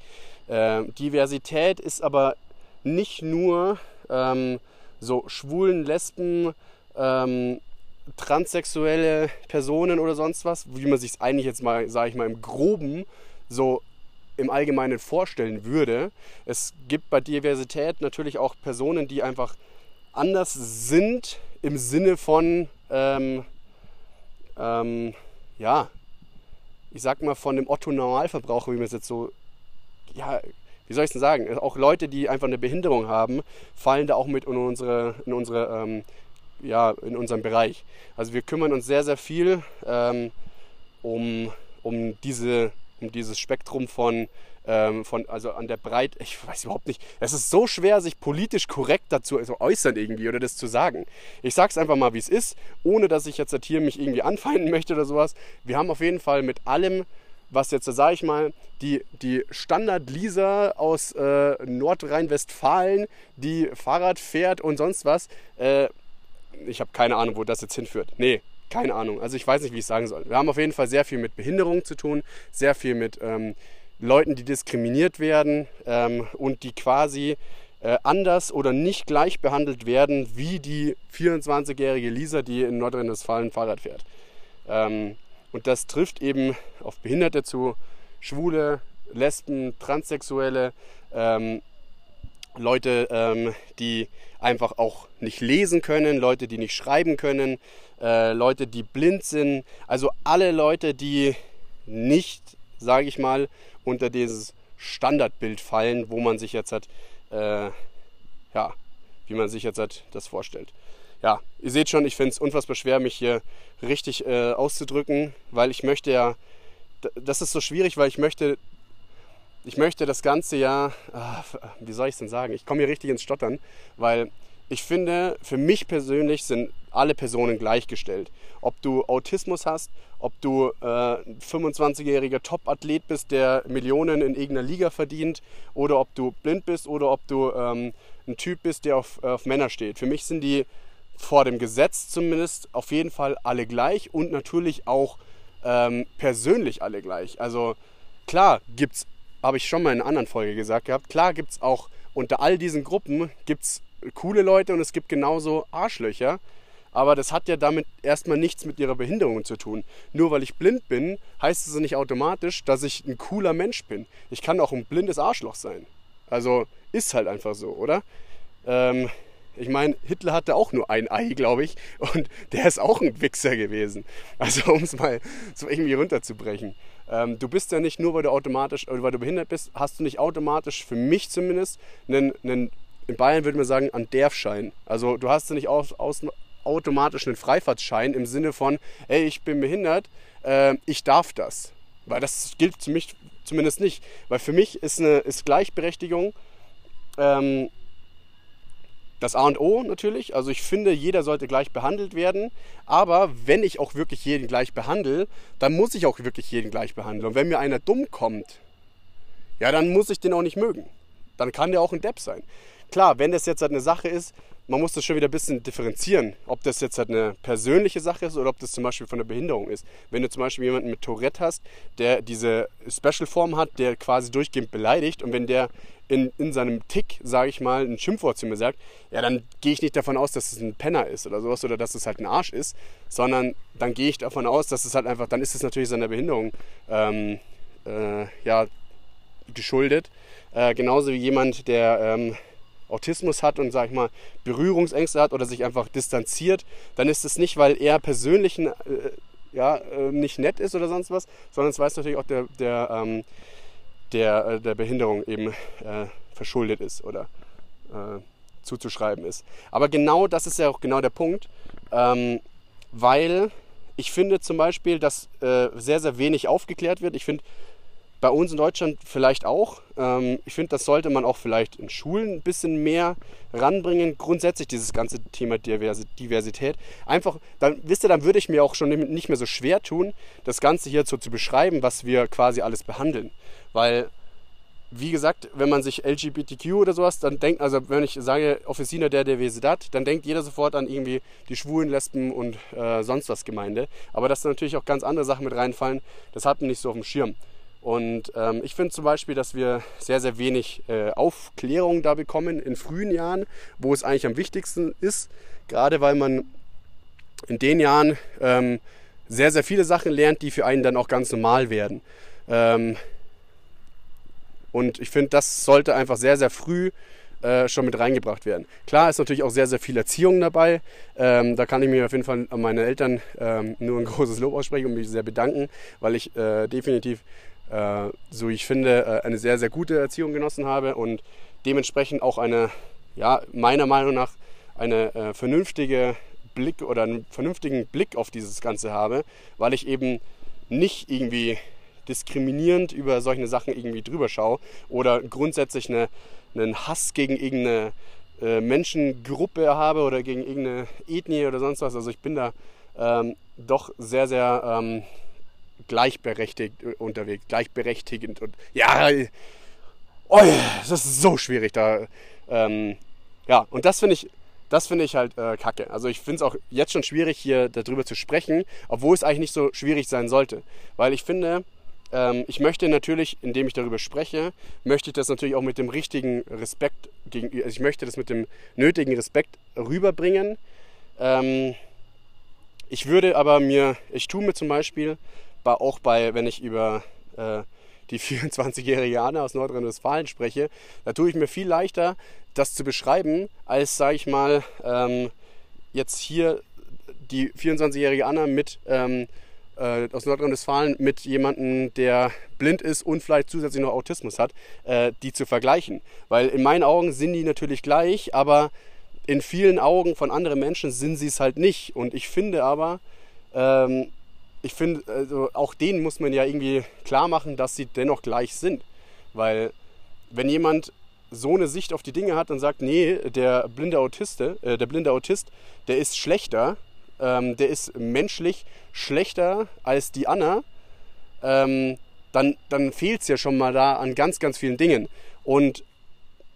Äh, Diversität ist aber nicht nur ähm, so schwulen, Lesben, ähm, transsexuelle Personen oder sonst was, wie man sich es eigentlich jetzt mal, sage ich mal, im Groben so im Allgemeinen vorstellen würde. Es gibt bei Diversität natürlich auch Personen, die einfach anders sind im Sinne von, ähm, ähm, ja, ich sag mal von dem Otto-Normalverbraucher, wie man es jetzt so ja, wie soll ich es denn sagen, auch Leute, die einfach eine Behinderung haben, fallen da auch mit in unsere, in unsere ähm, ja, in unserem Bereich. Also wir kümmern uns sehr, sehr viel ähm, um, um, diese, um dieses Spektrum von, ähm, von, also an der Breite, ich weiß überhaupt nicht, es ist so schwer, sich politisch korrekt dazu also äußern irgendwie oder das zu sagen. Ich sag's einfach mal, wie es ist, ohne dass ich jetzt hier mich irgendwie anfeinden möchte oder sowas. Wir haben auf jeden Fall mit allem was jetzt, sage ich mal, die, die Standard-Lisa aus äh, Nordrhein-Westfalen, die Fahrrad fährt und sonst was. Äh, ich habe keine Ahnung, wo das jetzt hinführt. Nee, keine Ahnung. Also ich weiß nicht, wie ich sagen soll. Wir haben auf jeden Fall sehr viel mit Behinderungen zu tun, sehr viel mit ähm, Leuten, die diskriminiert werden ähm, und die quasi äh, anders oder nicht gleich behandelt werden wie die 24-jährige Lisa, die in Nordrhein-Westfalen Fahrrad fährt. Ähm, und das trifft eben auf Behinderte zu, Schwule, Lesben, Transsexuelle, ähm, Leute, ähm, die einfach auch nicht lesen können, Leute, die nicht schreiben können, äh, Leute, die blind sind. Also alle Leute, die nicht, sage ich mal, unter dieses Standardbild fallen, wo man sich jetzt hat, äh, ja, wie man sich jetzt hat, das vorstellt. Ja, ihr seht schon, ich finde es unfassbar schwer, mich hier richtig äh, auszudrücken, weil ich möchte ja, das ist so schwierig, weil ich möchte, ich möchte das ganze ja, ah, wie soll ich es denn sagen? Ich komme hier richtig ins Stottern, weil ich finde, für mich persönlich sind alle Personen gleichgestellt. Ob du Autismus hast, ob du äh, ein 25-jähriger Top-Athlet bist, der Millionen in irgendeiner Liga verdient, oder ob du blind bist, oder ob du ähm, ein Typ bist, der auf, auf Männer steht. Für mich sind die vor dem Gesetz zumindest auf jeden Fall alle gleich und natürlich auch ähm, persönlich alle gleich. Also klar gibt's, habe ich schon mal in einer anderen Folge gesagt gehabt, klar gibt's auch unter all diesen Gruppen gibt's coole Leute und es gibt genauso Arschlöcher. Aber das hat ja damit erstmal nichts mit ihrer Behinderung zu tun. Nur weil ich blind bin, heißt es nicht automatisch, dass ich ein cooler Mensch bin. Ich kann auch ein blindes Arschloch sein. Also ist halt einfach so, oder? Ähm, ich meine, Hitler hatte auch nur ein Ei, glaube ich, und der ist auch ein Wichser gewesen. Also um es mal so irgendwie runterzubrechen. Ähm, du bist ja nicht nur, weil du automatisch, äh, weil du behindert bist, hast du nicht automatisch, für mich zumindest, einen, einen in Bayern würde man sagen, an Derfschein. Also du hast ja nicht aus, aus, automatisch einen Freifahrtschein im Sinne von, ey, ich bin behindert, äh, ich darf das. Weil das gilt für mich zumindest nicht. Weil für mich ist, eine, ist Gleichberechtigung ähm, das A und O natürlich. Also ich finde, jeder sollte gleich behandelt werden. Aber wenn ich auch wirklich jeden gleich behandle, dann muss ich auch wirklich jeden gleich behandeln. Und wenn mir einer dumm kommt, ja, dann muss ich den auch nicht mögen. Dann kann der auch ein Depp sein. Klar, wenn das jetzt halt eine Sache ist, man muss das schon wieder ein bisschen differenzieren, ob das jetzt halt eine persönliche Sache ist oder ob das zum Beispiel von der Behinderung ist. Wenn du zum Beispiel jemanden mit Tourette hast, der diese Special-Form hat, der quasi durchgehend beleidigt und wenn der in, in seinem Tick, sage ich mal, ein Schimpfwort zu mir sagt, ja, dann gehe ich nicht davon aus, dass es ein Penner ist oder sowas oder dass es halt ein Arsch ist, sondern dann gehe ich davon aus, dass es halt einfach, dann ist es natürlich seiner Behinderung ähm, äh, ja, geschuldet. Äh, genauso wie jemand, der ähm, Autismus hat und, sag ich mal, Berührungsängste hat oder sich einfach distanziert, dann ist es nicht, weil er persönlich äh, ja, äh, nicht nett ist oder sonst was, sondern es weiß natürlich auch der, der, ähm, der, äh, der Behinderung eben äh, verschuldet ist oder äh, zuzuschreiben ist. Aber genau das ist ja auch genau der Punkt, ähm, weil ich finde zum Beispiel, dass äh, sehr, sehr wenig aufgeklärt wird. Ich finde, bei uns in Deutschland vielleicht auch. Ähm, ich finde, das sollte man auch vielleicht in Schulen ein bisschen mehr ranbringen. Grundsätzlich dieses ganze Thema Diversi- Diversität. Einfach, dann wisst ihr, dann würde ich mir auch schon nicht mehr so schwer tun, das Ganze hier so zu beschreiben, was wir quasi alles behandeln. Weil, wie gesagt, wenn man sich LGBTQ oder sowas, dann denkt, also wenn ich sage Officina der Diversidad, dann denkt jeder sofort an irgendwie die Schwulen, Lesben und äh, sonst was Gemeinde. Aber dass da natürlich auch ganz andere Sachen mit reinfallen, das hat man nicht so auf dem Schirm. Und ähm, ich finde zum Beispiel, dass wir sehr, sehr wenig äh, Aufklärung da bekommen in frühen Jahren, wo es eigentlich am wichtigsten ist, gerade weil man in den Jahren ähm, sehr, sehr viele Sachen lernt, die für einen dann auch ganz normal werden. Ähm, und ich finde, das sollte einfach sehr, sehr früh äh, schon mit reingebracht werden. Klar ist natürlich auch sehr, sehr viel Erziehung dabei. Ähm, da kann ich mir auf jeden Fall an meine Eltern ähm, nur ein großes Lob aussprechen und mich sehr bedanken, weil ich äh, definitiv, so ich finde, äh, eine sehr, sehr gute Erziehung genossen habe und dementsprechend auch eine, ja, meiner Meinung nach, eine äh, vernünftige Blick oder einen vernünftigen Blick auf dieses Ganze habe, weil ich eben nicht irgendwie diskriminierend über solche Sachen irgendwie drüber schaue oder grundsätzlich eine, einen Hass gegen irgendeine äh, Menschengruppe habe oder gegen irgendeine Ethnie oder sonst was. Also ich bin da ähm, doch sehr, sehr ähm, gleichberechtigt unterwegs, gleichberechtigend und ja, oh, das ist so schwierig da. Ähm, ja, und das finde ich, das finde ich halt äh, kacke. Also ich finde es auch jetzt schon schwierig, hier darüber zu sprechen, obwohl es eigentlich nicht so schwierig sein sollte. Weil ich finde, ähm, ich möchte natürlich, indem ich darüber spreche, möchte ich das natürlich auch mit dem richtigen Respekt gegenüber, also ich möchte das mit dem nötigen Respekt rüberbringen. Ähm, ich würde aber mir, ich tue mir zum Beispiel bei, auch bei, wenn ich über äh, die 24-jährige Anne aus Nordrhein-Westfalen spreche, da tue ich mir viel leichter, das zu beschreiben, als, sage ich mal, ähm, jetzt hier die 24-jährige Anna mit ähm, äh, aus Nordrhein-Westfalen mit jemandem, der blind ist und vielleicht zusätzlich noch Autismus hat, äh, die zu vergleichen. Weil in meinen Augen sind die natürlich gleich, aber in vielen Augen von anderen Menschen sind sie es halt nicht. Und ich finde aber, ähm, ich finde, also auch denen muss man ja irgendwie klar machen, dass sie dennoch gleich sind. Weil wenn jemand so eine Sicht auf die Dinge hat und sagt, nee, der blinde Autiste, äh, der blinde Autist, der ist schlechter, ähm, der ist menschlich schlechter als die Anna, ähm, dann, dann fehlt es ja schon mal da an ganz, ganz vielen Dingen. Und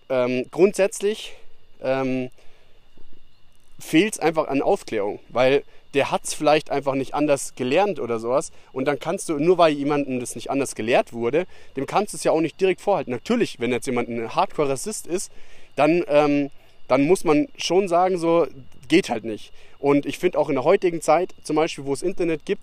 ähm, grundsätzlich ähm, fehlt es einfach an Aufklärung, weil der hat es vielleicht einfach nicht anders gelernt oder sowas. Und dann kannst du, nur weil jemandem das nicht anders gelehrt wurde, dem kannst du es ja auch nicht direkt vorhalten. Natürlich, wenn jetzt jemand ein Hardcore-Rassist ist, dann, ähm, dann muss man schon sagen, so geht halt nicht. Und ich finde auch in der heutigen Zeit, zum Beispiel, wo es Internet gibt,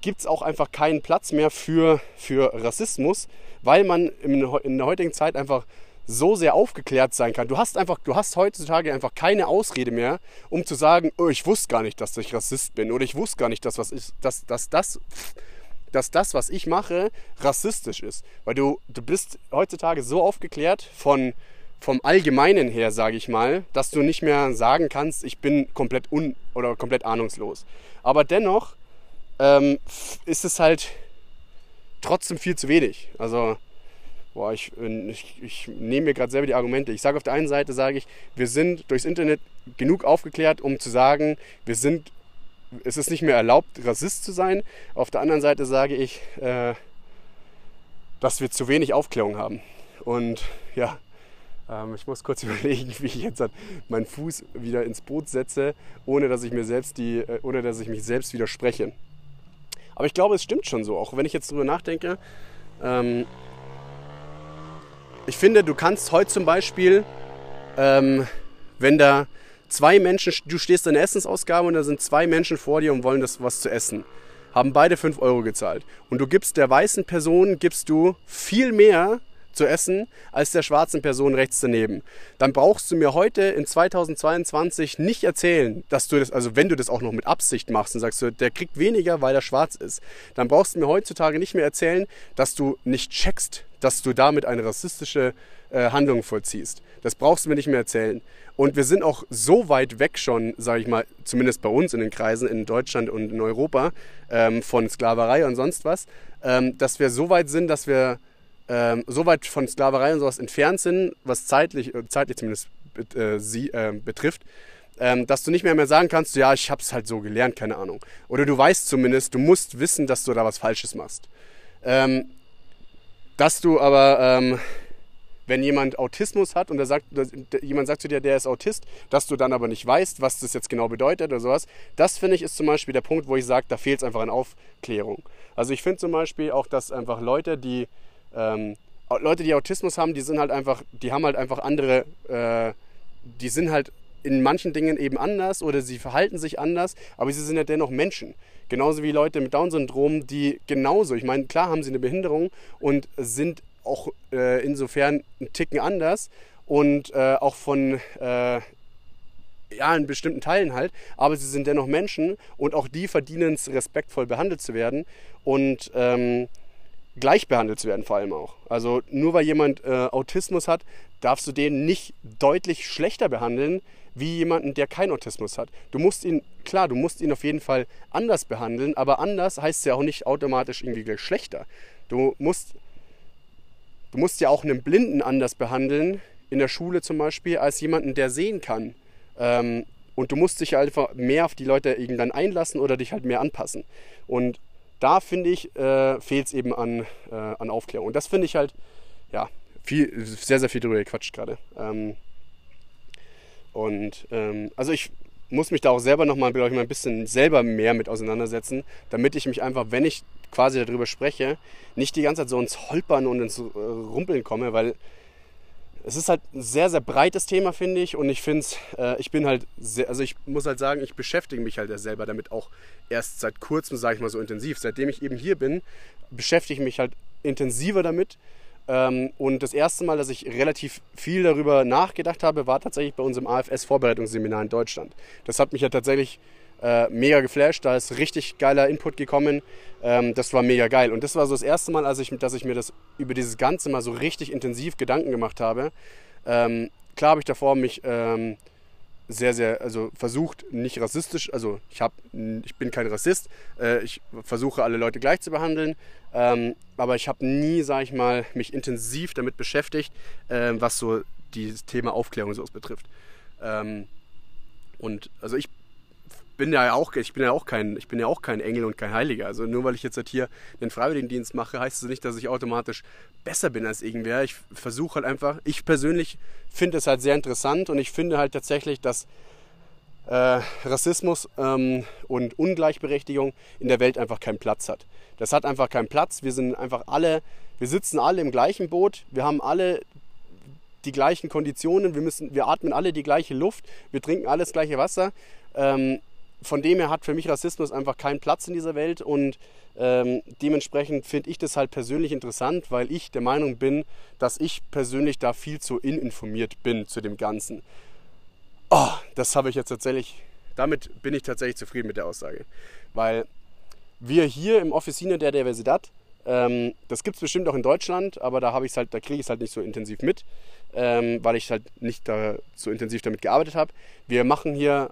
gibt es auch einfach keinen Platz mehr für, für Rassismus, weil man in, in der heutigen Zeit einfach so sehr aufgeklärt sein kann. Du hast einfach, du hast heutzutage einfach keine Ausrede mehr, um zu sagen, oh, ich wusste gar nicht, dass ich Rassist bin oder ich wusste gar nicht, dass, was ist, dass, dass, das, dass das, was ich mache, rassistisch ist. Weil du, du bist heutzutage so aufgeklärt von, vom Allgemeinen her, sage ich mal, dass du nicht mehr sagen kannst, ich bin komplett un- oder komplett ahnungslos. Aber dennoch ähm, ist es halt trotzdem viel zu wenig. Also boah, ich, ich, ich nehme mir gerade selber die Argumente. Ich sage auf der einen Seite, sage ich, wir sind durchs Internet genug aufgeklärt, um zu sagen, wir sind, es ist nicht mehr erlaubt, Rassist zu sein. Auf der anderen Seite sage ich, äh, dass wir zu wenig Aufklärung haben. Und ja, ähm, ich muss kurz überlegen, wie ich jetzt meinen Fuß wieder ins Boot setze, ohne dass ich mir selbst die, äh, ohne dass ich mich selbst widerspreche. Aber ich glaube, es stimmt schon so. Auch wenn ich jetzt darüber nachdenke, ähm, ich finde, du kannst heute zum Beispiel, ähm, wenn da zwei Menschen, du stehst in der Essensausgabe und da sind zwei Menschen vor dir und wollen das was zu essen, haben beide 5 Euro gezahlt. Und du gibst der weißen Person, gibst du viel mehr zu essen als der schwarzen Person rechts daneben. Dann brauchst du mir heute in 2022 nicht erzählen, dass du das, also wenn du das auch noch mit Absicht machst und sagst, der kriegt weniger, weil er schwarz ist, dann brauchst du mir heutzutage nicht mehr erzählen, dass du nicht checkst, dass du damit eine rassistische äh, Handlung vollziehst. Das brauchst du mir nicht mehr erzählen. Und wir sind auch so weit weg schon, sage ich mal, zumindest bei uns in den Kreisen in Deutschland und in Europa, ähm, von Sklaverei und sonst was, ähm, dass wir so weit sind, dass wir ähm, so weit von Sklaverei und sowas entfernt sind, was zeitlich, äh, zeitlich zumindest äh, sie, äh, betrifft, ähm, dass du nicht mehr mehr sagen kannst, ja, ich habe es halt so gelernt, keine Ahnung. Oder du weißt zumindest, du musst wissen, dass du da was Falsches machst. Ähm, dass du aber, ähm, wenn jemand Autismus hat und der sagt, jemand sagt zu dir, der ist Autist, dass du dann aber nicht weißt, was das jetzt genau bedeutet oder sowas, das finde ich ist zum Beispiel der Punkt, wo ich sage, da fehlt es einfach an Aufklärung. Also ich finde zum Beispiel auch, dass einfach Leute, die ähm, Leute, die Autismus haben, die sind halt einfach, die haben halt einfach andere, äh, die sind halt in manchen Dingen eben anders oder sie verhalten sich anders, aber sie sind ja dennoch Menschen. Genauso wie Leute mit Down-Syndrom, die genauso, ich meine, klar haben sie eine Behinderung und sind auch äh, insofern einen Ticken anders und äh, auch von äh, ja, in bestimmten Teilen halt, aber sie sind dennoch Menschen und auch die verdienen es, respektvoll behandelt zu werden und ähm, gleich behandelt zu werden vor allem auch. Also nur weil jemand äh, Autismus hat, darfst du den nicht deutlich schlechter behandeln wie jemanden, der keinen Autismus hat. Du musst ihn, klar, du musst ihn auf jeden Fall anders behandeln, aber anders heißt ja auch nicht automatisch irgendwie schlechter. Du musst, du musst ja auch einen Blinden anders behandeln, in der Schule zum Beispiel, als jemanden, der sehen kann. Ähm, und du musst dich einfach mehr auf die Leute irgendwann einlassen oder dich halt mehr anpassen. Und da finde ich, äh, fehlt es eben an, äh, an Aufklärung. Und das finde ich halt, ja, viel, sehr, sehr viel drüber gequatscht gerade. Ähm, und ähm, also ich muss mich da auch selber nochmal, glaube ich, mal ein bisschen selber mehr mit auseinandersetzen, damit ich mich einfach, wenn ich quasi darüber spreche, nicht die ganze Zeit so ins Holpern und ins äh, Rumpeln komme, weil es ist halt ein sehr, sehr breites Thema, finde ich. Und ich finde es, äh, ich bin halt, sehr, also ich muss halt sagen, ich beschäftige mich halt selber damit auch erst seit kurzem, sage ich mal so intensiv. Seitdem ich eben hier bin, beschäftige ich mich halt intensiver damit. Ähm, und das erste Mal, dass ich relativ viel darüber nachgedacht habe, war tatsächlich bei unserem AFS-Vorbereitungsseminar in Deutschland. Das hat mich ja tatsächlich äh, mega geflasht. Da ist richtig geiler Input gekommen. Ähm, das war mega geil. Und das war so das erste Mal, als ich, dass ich mir das über dieses Ganze mal so richtig intensiv Gedanken gemacht habe. Ähm, klar habe ich davor mich ähm, sehr, sehr, also versucht nicht rassistisch, also ich, hab, ich bin kein Rassist, äh, ich versuche alle Leute gleich zu behandeln, ähm, aber ich habe nie, sage ich mal, mich intensiv damit beschäftigt, äh, was so dieses Thema Aufklärung so betrifft. Ähm, und also ich bin ja auch, ich bin ja auch kein, ich bin ja auch kein Engel und kein Heiliger. Also nur weil ich jetzt halt hier den Freiwilligendienst mache, heißt es nicht, dass ich automatisch besser bin als irgendwer. Ich versuche halt einfach, ich persönlich finde es halt sehr interessant und ich finde halt tatsächlich, dass äh, Rassismus ähm, und Ungleichberechtigung in der Welt einfach keinen Platz hat. Das hat einfach keinen Platz. Wir sind einfach alle, wir sitzen alle im gleichen Boot. Wir haben alle die gleichen Konditionen. Wir, müssen, wir atmen alle die gleiche Luft. Wir trinken alles das gleiche Wasser. Ähm, von dem her hat für mich Rassismus einfach keinen Platz in dieser Welt und ähm, dementsprechend finde ich das halt persönlich interessant, weil ich der Meinung bin, dass ich persönlich da viel zu ininformiert bin zu dem Ganzen. Oh, das habe ich jetzt tatsächlich, damit bin ich tatsächlich zufrieden mit der Aussage, weil wir hier im Officina der Diversidad, ähm, das gibt es bestimmt auch in Deutschland, aber da habe ich halt, da kriege ich es halt nicht so intensiv mit, ähm, weil ich halt nicht da so intensiv damit gearbeitet habe. Wir machen hier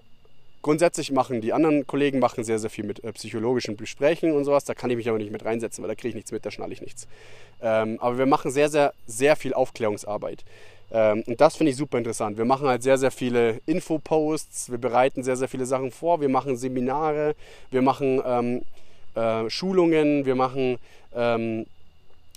Grundsätzlich machen die anderen Kollegen machen sehr, sehr viel mit äh, psychologischen Gesprächen und sowas. Da kann ich mich aber nicht mit reinsetzen, weil da kriege ich nichts mit, da schnalle ich nichts. Ähm, aber wir machen sehr, sehr, sehr viel Aufklärungsarbeit. Ähm, und das finde ich super interessant. Wir machen halt sehr, sehr viele Infoposts, wir bereiten sehr, sehr viele Sachen vor, wir machen Seminare, wir machen ähm, äh, Schulungen, wir machen ähm,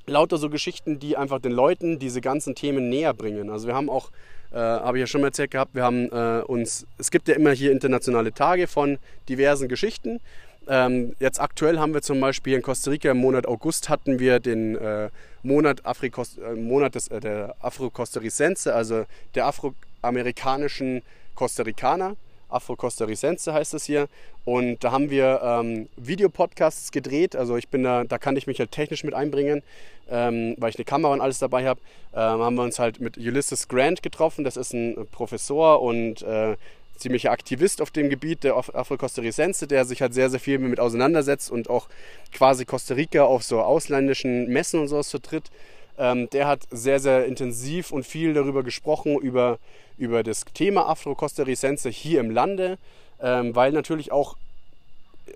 lauter so Geschichten, die einfach den Leuten diese ganzen Themen näher bringen. Also wir haben auch äh, habe ich ja schon mal erzählt gehabt, wir haben äh, uns, es gibt ja immer hier internationale Tage von diversen Geschichten. Ähm, jetzt aktuell haben wir zum Beispiel in Costa Rica im Monat August hatten wir den äh, Monat, Afrikos, äh, Monat des, äh, der Afro-Costaricense, also der afroamerikanischen Costa Ricaner. Afro-Costaricense heißt es hier. Und da haben wir ähm, Videopodcasts gedreht. Also ich bin da, da kann ich mich halt technisch mit einbringen, ähm, weil ich eine Kamera und alles dabei habe. Ähm, haben wir uns halt mit Ulysses Grant getroffen. Das ist ein Professor und äh, ziemlicher Aktivist auf dem Gebiet der Afro-Costaricense, der sich halt sehr, sehr viel mit auseinandersetzt und auch quasi Costa Rica auf so ausländischen Messen und sowas vertritt. Ähm, der hat sehr, sehr intensiv und viel darüber gesprochen, über, über das Thema Afro-Costaricense hier im Lande, ähm, weil natürlich auch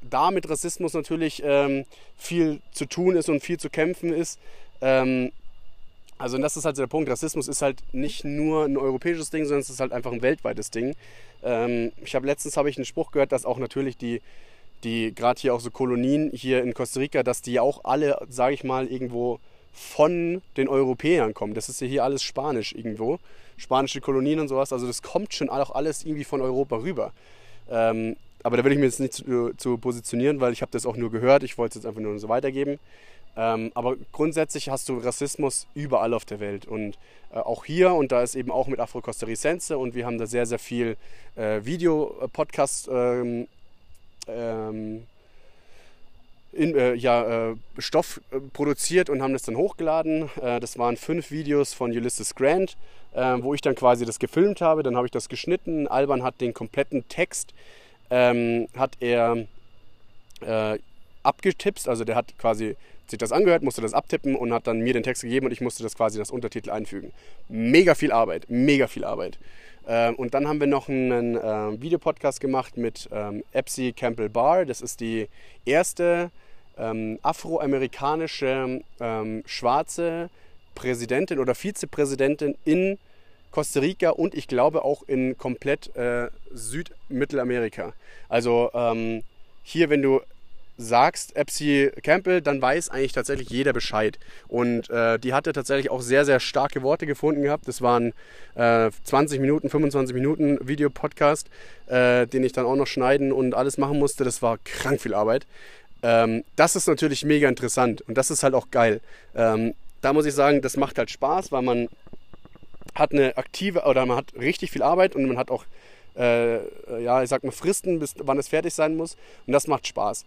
da mit Rassismus natürlich ähm, viel zu tun ist und viel zu kämpfen ist. Ähm, also das ist halt der Punkt. Rassismus ist halt nicht nur ein europäisches Ding, sondern es ist halt einfach ein weltweites Ding. Ähm, ich habe letztens habe ich einen Spruch gehört, dass auch natürlich die, die gerade hier auch so Kolonien hier in Costa Rica, dass die auch alle, sage ich mal, irgendwo von den Europäern kommen. Das ist ja hier alles Spanisch irgendwo. Spanische Kolonien und sowas. Also das kommt schon auch alles irgendwie von Europa rüber. Ähm, aber da will ich mir jetzt nicht zu, zu positionieren, weil ich habe das auch nur gehört. Ich wollte es jetzt einfach nur so weitergeben. Ähm, aber grundsätzlich hast du Rassismus überall auf der Welt und äh, auch hier und da ist eben auch mit Afro-Costaricense und wir haben da sehr, sehr viel äh, Video-Podcast ähm, ähm, in, äh, ja, äh, Stoff äh, produziert und haben das dann hochgeladen. Äh, das waren fünf Videos von Ulysses Grant, äh, wo ich dann quasi das gefilmt habe. Dann habe ich das geschnitten. Alban hat den kompletten Text, ähm, hat er äh, abgetippt. Also der hat quasi sich das angehört, musste das abtippen und hat dann mir den Text gegeben und ich musste das quasi das Untertitel einfügen. Mega viel Arbeit, mega viel Arbeit. Ähm, und dann haben wir noch einen äh, Videopodcast gemacht mit ähm, Epsi Campbell Barr. Das ist die erste ähm, afroamerikanische ähm, schwarze Präsidentin oder Vizepräsidentin in Costa Rica und ich glaube auch in komplett äh, Südmittelamerika. Also ähm, hier, wenn du sagst Epsi Campbell, dann weiß eigentlich tatsächlich jeder Bescheid. Und äh, die hatte tatsächlich auch sehr, sehr starke Worte gefunden gehabt. Das waren äh, 20 Minuten, 25 Minuten Videopodcast, äh, den ich dann auch noch schneiden und alles machen musste. Das war krank viel Arbeit. Ähm, das ist natürlich mega interessant und das ist halt auch geil. Ähm, da muss ich sagen, das macht halt Spaß, weil man hat eine aktive oder man hat richtig viel Arbeit und man hat auch äh, ja, ich sag mal Fristen, bis wann es fertig sein muss und das macht Spaß.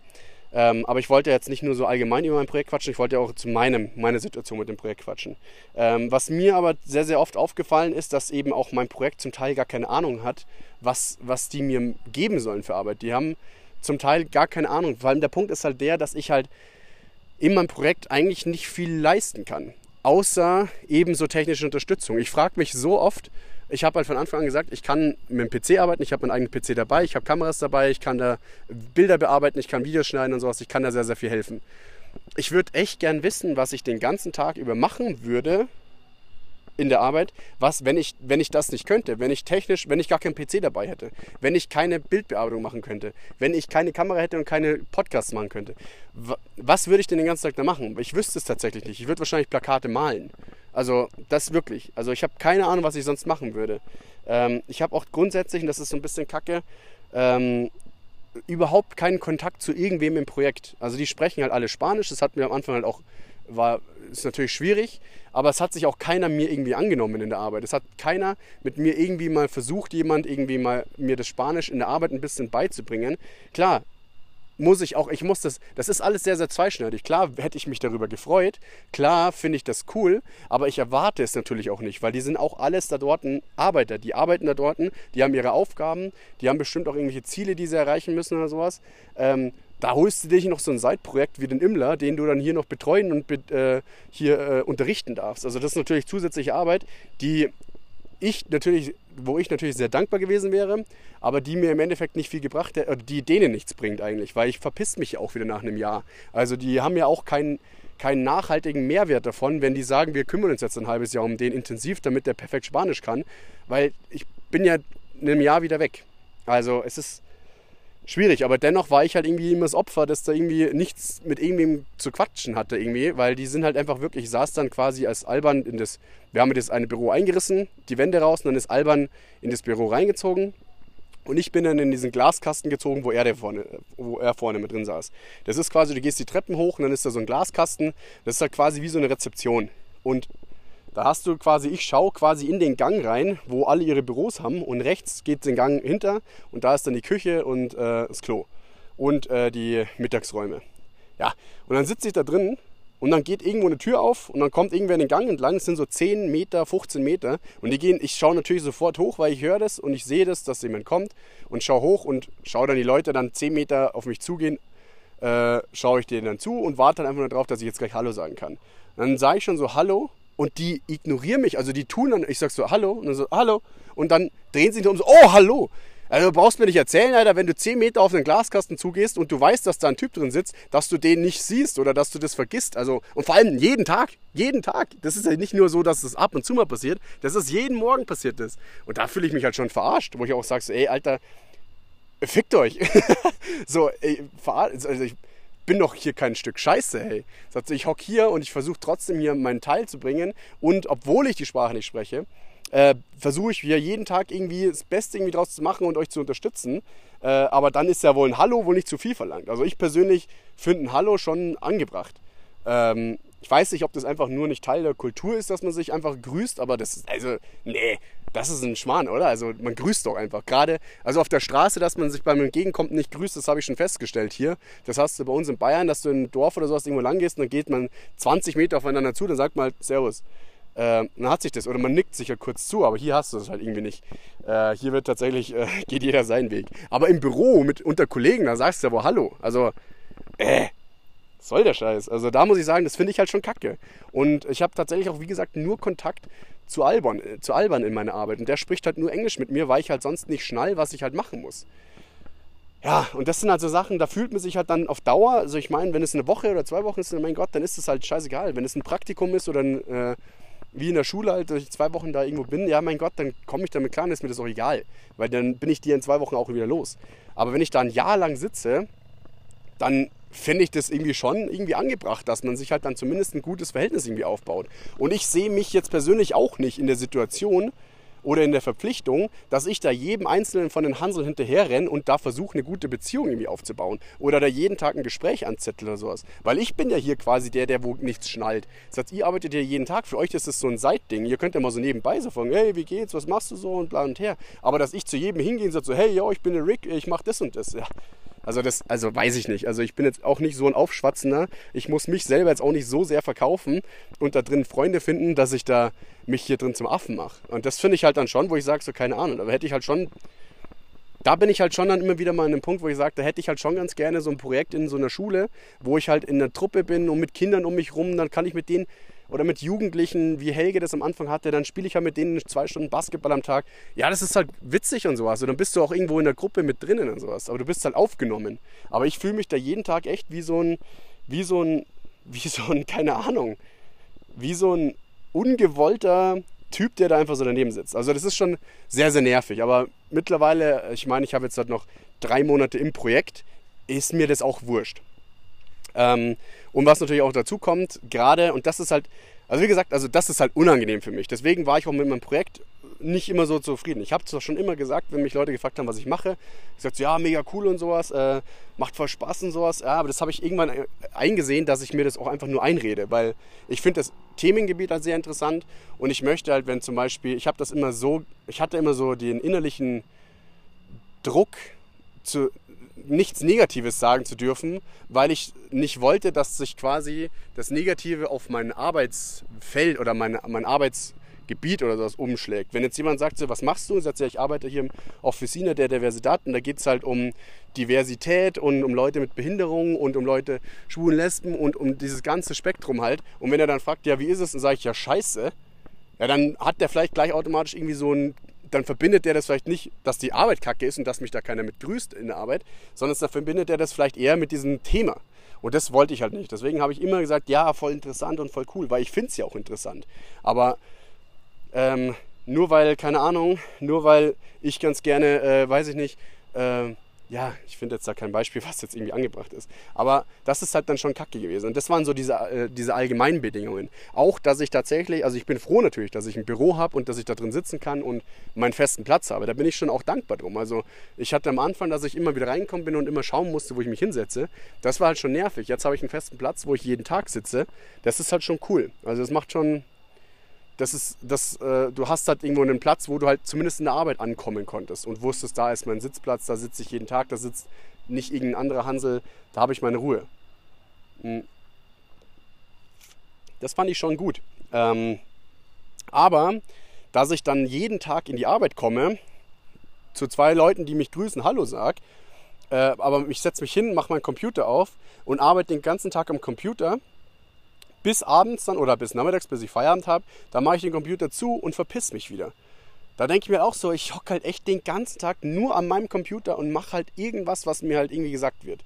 Ähm, aber ich wollte jetzt nicht nur so allgemein über mein Projekt quatschen, ich wollte auch zu meinem, meiner Situation mit dem Projekt quatschen. Ähm, was mir aber sehr, sehr oft aufgefallen ist, dass eben auch mein Projekt zum Teil gar keine Ahnung hat, was, was die mir geben sollen für Arbeit. Die haben zum Teil gar keine Ahnung. Vor allem der Punkt ist halt der, dass ich halt in meinem Projekt eigentlich nicht viel leisten kann. Außer eben so technische Unterstützung. Ich frage mich so oft, ich habe halt von Anfang an gesagt, ich kann mit dem PC arbeiten, ich habe meinen eigenen PC dabei, ich habe Kameras dabei, ich kann da Bilder bearbeiten, ich kann Videos schneiden und sowas, ich kann da sehr, sehr viel helfen. Ich würde echt gern wissen, was ich den ganzen Tag über machen würde in der Arbeit, was, wenn ich, wenn ich das nicht könnte, wenn ich technisch, wenn ich gar keinen PC dabei hätte, wenn ich keine Bildbearbeitung machen könnte, wenn ich keine Kamera hätte und keine Podcasts machen könnte. Wa- Was würde ich denn den ganzen Tag da machen? Ich wüsste es tatsächlich nicht. Ich würde wahrscheinlich Plakate malen. Also das wirklich. Also ich habe keine Ahnung, was ich sonst machen würde. Ähm, ich habe auch grundsätzlich, und das ist so ein bisschen kacke, ähm, überhaupt keinen Kontakt zu irgendwem im Projekt. Also die sprechen halt alle Spanisch. Das hat mir am Anfang halt auch, war, ist natürlich schwierig, aber es hat sich auch keiner mir irgendwie angenommen in der Arbeit. Es hat keiner mit mir irgendwie mal versucht, jemand irgendwie mal mir das Spanisch in der Arbeit ein bisschen beizubringen. Klar, muss ich auch, ich muss das, das ist alles sehr, sehr zweischneidig. Klar hätte ich mich darüber gefreut, klar finde ich das cool, aber ich erwarte es natürlich auch nicht, weil die sind auch alles da dort Arbeiter, die arbeiten da dort, die haben ihre Aufgaben, die haben bestimmt auch irgendwelche Ziele, die sie erreichen müssen oder sowas. Ähm, da holst du dich noch so ein Seitprojekt wie den Immler, den du dann hier noch betreuen und äh, hier äh, unterrichten darfst. Also das ist natürlich zusätzliche Arbeit, die ich natürlich, wo ich natürlich sehr dankbar gewesen wäre, aber die mir im Endeffekt nicht viel gebracht hätte, die denen nichts bringt eigentlich, weil ich verpiss mich auch wieder nach einem Jahr. Also die haben ja auch keinen keinen nachhaltigen Mehrwert davon, wenn die sagen, wir kümmern uns jetzt ein halbes Jahr um den intensiv, damit der perfekt Spanisch kann, weil ich bin ja in einem Jahr wieder weg. Also es ist schwierig, aber dennoch war ich halt irgendwie immer das Opfer, dass da irgendwie nichts mit irgendwem zu quatschen hatte irgendwie, weil die sind halt einfach wirklich, ich saß dann quasi als Alban in das, wir haben das eine Büro eingerissen, die Wände raus und dann ist Alban in das Büro reingezogen. Und ich bin dann in diesen Glaskasten gezogen, wo er, der vorne, wo er vorne mit drin saß. Das ist quasi, du gehst die Treppen hoch und dann ist da so ein Glaskasten, das ist halt quasi wie so eine Rezeption. Und da hast du quasi, ich schaue quasi in den Gang rein, wo alle ihre Büros haben und rechts geht den Gang hinter und da ist dann die Küche und äh, das Klo und äh, die Mittagsräume. Ja, und dann sitze ich da drin und dann geht irgendwo eine Tür auf und dann kommt irgendwer in den Gang entlang, es sind so 10 Meter, 15 Meter und die gehen, ich schaue natürlich sofort hoch, weil ich höre das und ich sehe das, dass jemand kommt und schaue hoch und schaue dann die Leute dann 10 Meter auf mich zugehen äh, schaue ich denen dann zu und warte dann einfach nur darauf, dass ich jetzt gleich Hallo sagen kann. Dann sage ich schon so Hallo und die ignorieren mich. Also die tun dann, ich sag so Hallo und dann so Hallo und dann drehen sie sich um so, oh Hallo. Also du brauchst mir nicht erzählen, Alter, wenn du 10 Meter auf den Glaskasten zugehst und du weißt, dass da ein Typ drin sitzt, dass du den nicht siehst oder dass du das vergisst. Also, und vor allem jeden Tag, jeden Tag. Das ist ja nicht nur so, dass es ab und zu mal passiert, das ist jeden Morgen passiert ist. Und da fühle ich mich halt schon verarscht, wo ich auch sage, so, ey, Alter, fickt euch. so, ey, verar- also ich bin doch hier kein Stück Scheiße, hey. Sagt sie, ich hock hier und ich versuche trotzdem hier meinen Teil zu bringen. Und obwohl ich die Sprache nicht spreche, äh, versuche ich hier jeden Tag irgendwie das Beste irgendwie draus zu machen und euch zu unterstützen. Äh, aber dann ist ja wohl ein Hallo wohl nicht zu viel verlangt. Also ich persönlich finde ein Hallo schon angebracht. Ähm, ich weiß nicht, ob das einfach nur nicht Teil der Kultur ist, dass man sich einfach grüßt, aber das ist, also, nee, das ist ein Schmarrn, oder? Also man grüßt doch einfach. Gerade, also auf der Straße, dass man sich beim Entgegenkommen nicht grüßt, das habe ich schon festgestellt hier. Das hast du bei uns in Bayern, dass du in ein Dorf oder sowas irgendwo lang gehst und dann geht man 20 Meter aufeinander zu, dann sagt man halt Servus. Äh, dann hat sich das, oder man nickt sich ja kurz zu, aber hier hast du das halt irgendwie nicht. Äh, hier wird tatsächlich, äh, geht jeder seinen Weg. Aber im Büro mit unter Kollegen, da sagst du ja wohl Hallo. Also, äh, was soll der Scheiß? Also da muss ich sagen, das finde ich halt schon kacke. Und ich habe tatsächlich auch, wie gesagt, nur Kontakt zu Alban, äh, zu Alban in meiner Arbeit. Und der spricht halt nur Englisch mit mir, weil ich halt sonst nicht schnall, was ich halt machen muss. Ja, und das sind halt so Sachen, da fühlt man sich halt dann auf Dauer, also ich meine, wenn es eine Woche oder zwei Wochen ist, dann mein Gott, dann ist es halt scheißegal. Wenn es ein Praktikum ist oder ein, äh, wie in der Schule halt, dass ich zwei Wochen da irgendwo bin, ja mein Gott, dann komme ich damit klar, dann ist mir das auch egal. Weil dann bin ich die in zwei Wochen auch wieder los. Aber wenn ich da ein Jahr lang sitze, dann finde ich das irgendwie schon irgendwie angebracht, dass man sich halt dann zumindest ein gutes Verhältnis irgendwie aufbaut. Und ich sehe mich jetzt persönlich auch nicht in der Situation oder in der Verpflichtung, dass ich da jedem Einzelnen von den Hanseln hinterher renne und da versuche, eine gute Beziehung irgendwie aufzubauen. Oder da jeden Tag ein Gespräch anzettel oder sowas. Weil ich bin ja hier quasi der, der wo nichts schnallt. Das heißt, ihr arbeitet ja jeden Tag. Für euch ist das so ein Seitding. Ihr könnt ja mal so nebenbei so fragen, hey, wie geht's, was machst du so und bla und her. Aber dass ich zu jedem hingehe und so, hey, yo, ich bin der Rick, ich mach das und das. Ja. Also das, also weiß ich nicht. Also ich bin jetzt auch nicht so ein Aufschwatzender. Ich muss mich selber jetzt auch nicht so sehr verkaufen und da drin Freunde finden, dass ich da mich hier drin zum Affen mache. Und das finde ich halt dann schon, wo ich sage, so keine Ahnung. Aber hätte ich halt schon, da bin ich halt schon dann immer wieder mal an einem Punkt, wo ich sage, da hätte ich halt schon ganz gerne so ein Projekt in so einer Schule, wo ich halt in einer Truppe bin und mit Kindern um mich rum, dann kann ich mit denen oder mit Jugendlichen, wie Helge das am Anfang hatte, dann spiele ich halt mit denen zwei Stunden Basketball am Tag. Ja, das ist halt witzig und sowas. Und dann bist du auch irgendwo in der Gruppe mit drinnen und sowas. Aber du bist halt aufgenommen. Aber ich fühle mich da jeden Tag echt wie so ein, wie so ein, wie so ein, keine Ahnung, wie so ein ungewollter Typ, der da einfach so daneben sitzt. Also das ist schon sehr, sehr nervig. Aber mittlerweile, ich meine, ich habe jetzt halt noch drei Monate im Projekt, ist mir das auch wurscht. Ähm, und was natürlich auch dazu kommt, gerade, und das ist halt, also wie gesagt, also das ist halt unangenehm für mich. Deswegen war ich auch mit meinem Projekt nicht immer so zufrieden. Ich habe zwar schon immer gesagt, wenn mich Leute gefragt haben, was ich mache, gesagt, so, ja, mega cool und sowas, äh, macht voll Spaß und sowas. Ja, aber das habe ich irgendwann eingesehen, dass ich mir das auch einfach nur einrede, weil ich finde das Themengebiet halt sehr interessant und ich möchte halt, wenn zum Beispiel, ich habe das immer so, ich hatte immer so den innerlichen Druck, zu, nichts Negatives sagen zu dürfen, weil ich nicht wollte, dass sich quasi das Negative auf mein Arbeitsfeld oder mein, mein Arbeitsgebiet oder sowas umschlägt. Wenn jetzt jemand sagt, so, was machst du? Und sagt, ja, ich arbeite hier im Officina der Diversität und da geht es halt um Diversität und um Leute mit Behinderungen und um Leute schwulen, lesben und um dieses ganze Spektrum halt. Und wenn er dann fragt, ja, wie ist es? Dann sage ich, ja, scheiße. Ja, dann hat der vielleicht gleich automatisch irgendwie so ein dann verbindet der das vielleicht nicht, dass die Arbeit kacke ist und dass mich da keiner mit grüßt in der Arbeit, sondern dann verbindet er das vielleicht eher mit diesem Thema. Und das wollte ich halt nicht. Deswegen habe ich immer gesagt, ja, voll interessant und voll cool, weil ich finde es ja auch interessant. Aber ähm, nur weil, keine Ahnung, nur weil ich ganz gerne, äh, weiß ich nicht, äh, ja, ich finde jetzt da kein Beispiel, was jetzt irgendwie angebracht ist. Aber das ist halt dann schon kacke gewesen. Und das waren so diese, äh, diese allgemeinen Bedingungen. Auch, dass ich tatsächlich, also ich bin froh natürlich, dass ich ein Büro habe und dass ich da drin sitzen kann und meinen festen Platz habe. Da bin ich schon auch dankbar drum. Also ich hatte am Anfang, dass ich immer wieder reinkommen bin und immer schauen musste, wo ich mich hinsetze. Das war halt schon nervig. Jetzt habe ich einen festen Platz, wo ich jeden Tag sitze. Das ist halt schon cool. Also das macht schon, das ist, das, äh, du hast halt irgendwo einen Platz, wo du halt zumindest in der Arbeit ankommen konntest und wusstest, da ist mein Sitzplatz, da sitze ich jeden Tag, da sitzt nicht irgendein anderer Hansel, da habe ich meine Ruhe. Hm. Das fand ich schon gut. Ähm, aber, dass ich dann jeden Tag in die Arbeit komme, zu zwei Leuten, die mich grüßen, Hallo sag, äh, aber ich setze mich hin, mache meinen Computer auf und arbeite den ganzen Tag am Computer bis abends dann oder bis nachmittags, bis ich Feierabend habe, dann mache ich den Computer zu und verpiss mich wieder. Da denke ich mir auch so, ich hocke halt echt den ganzen Tag nur an meinem Computer und mache halt irgendwas, was mir halt irgendwie gesagt wird.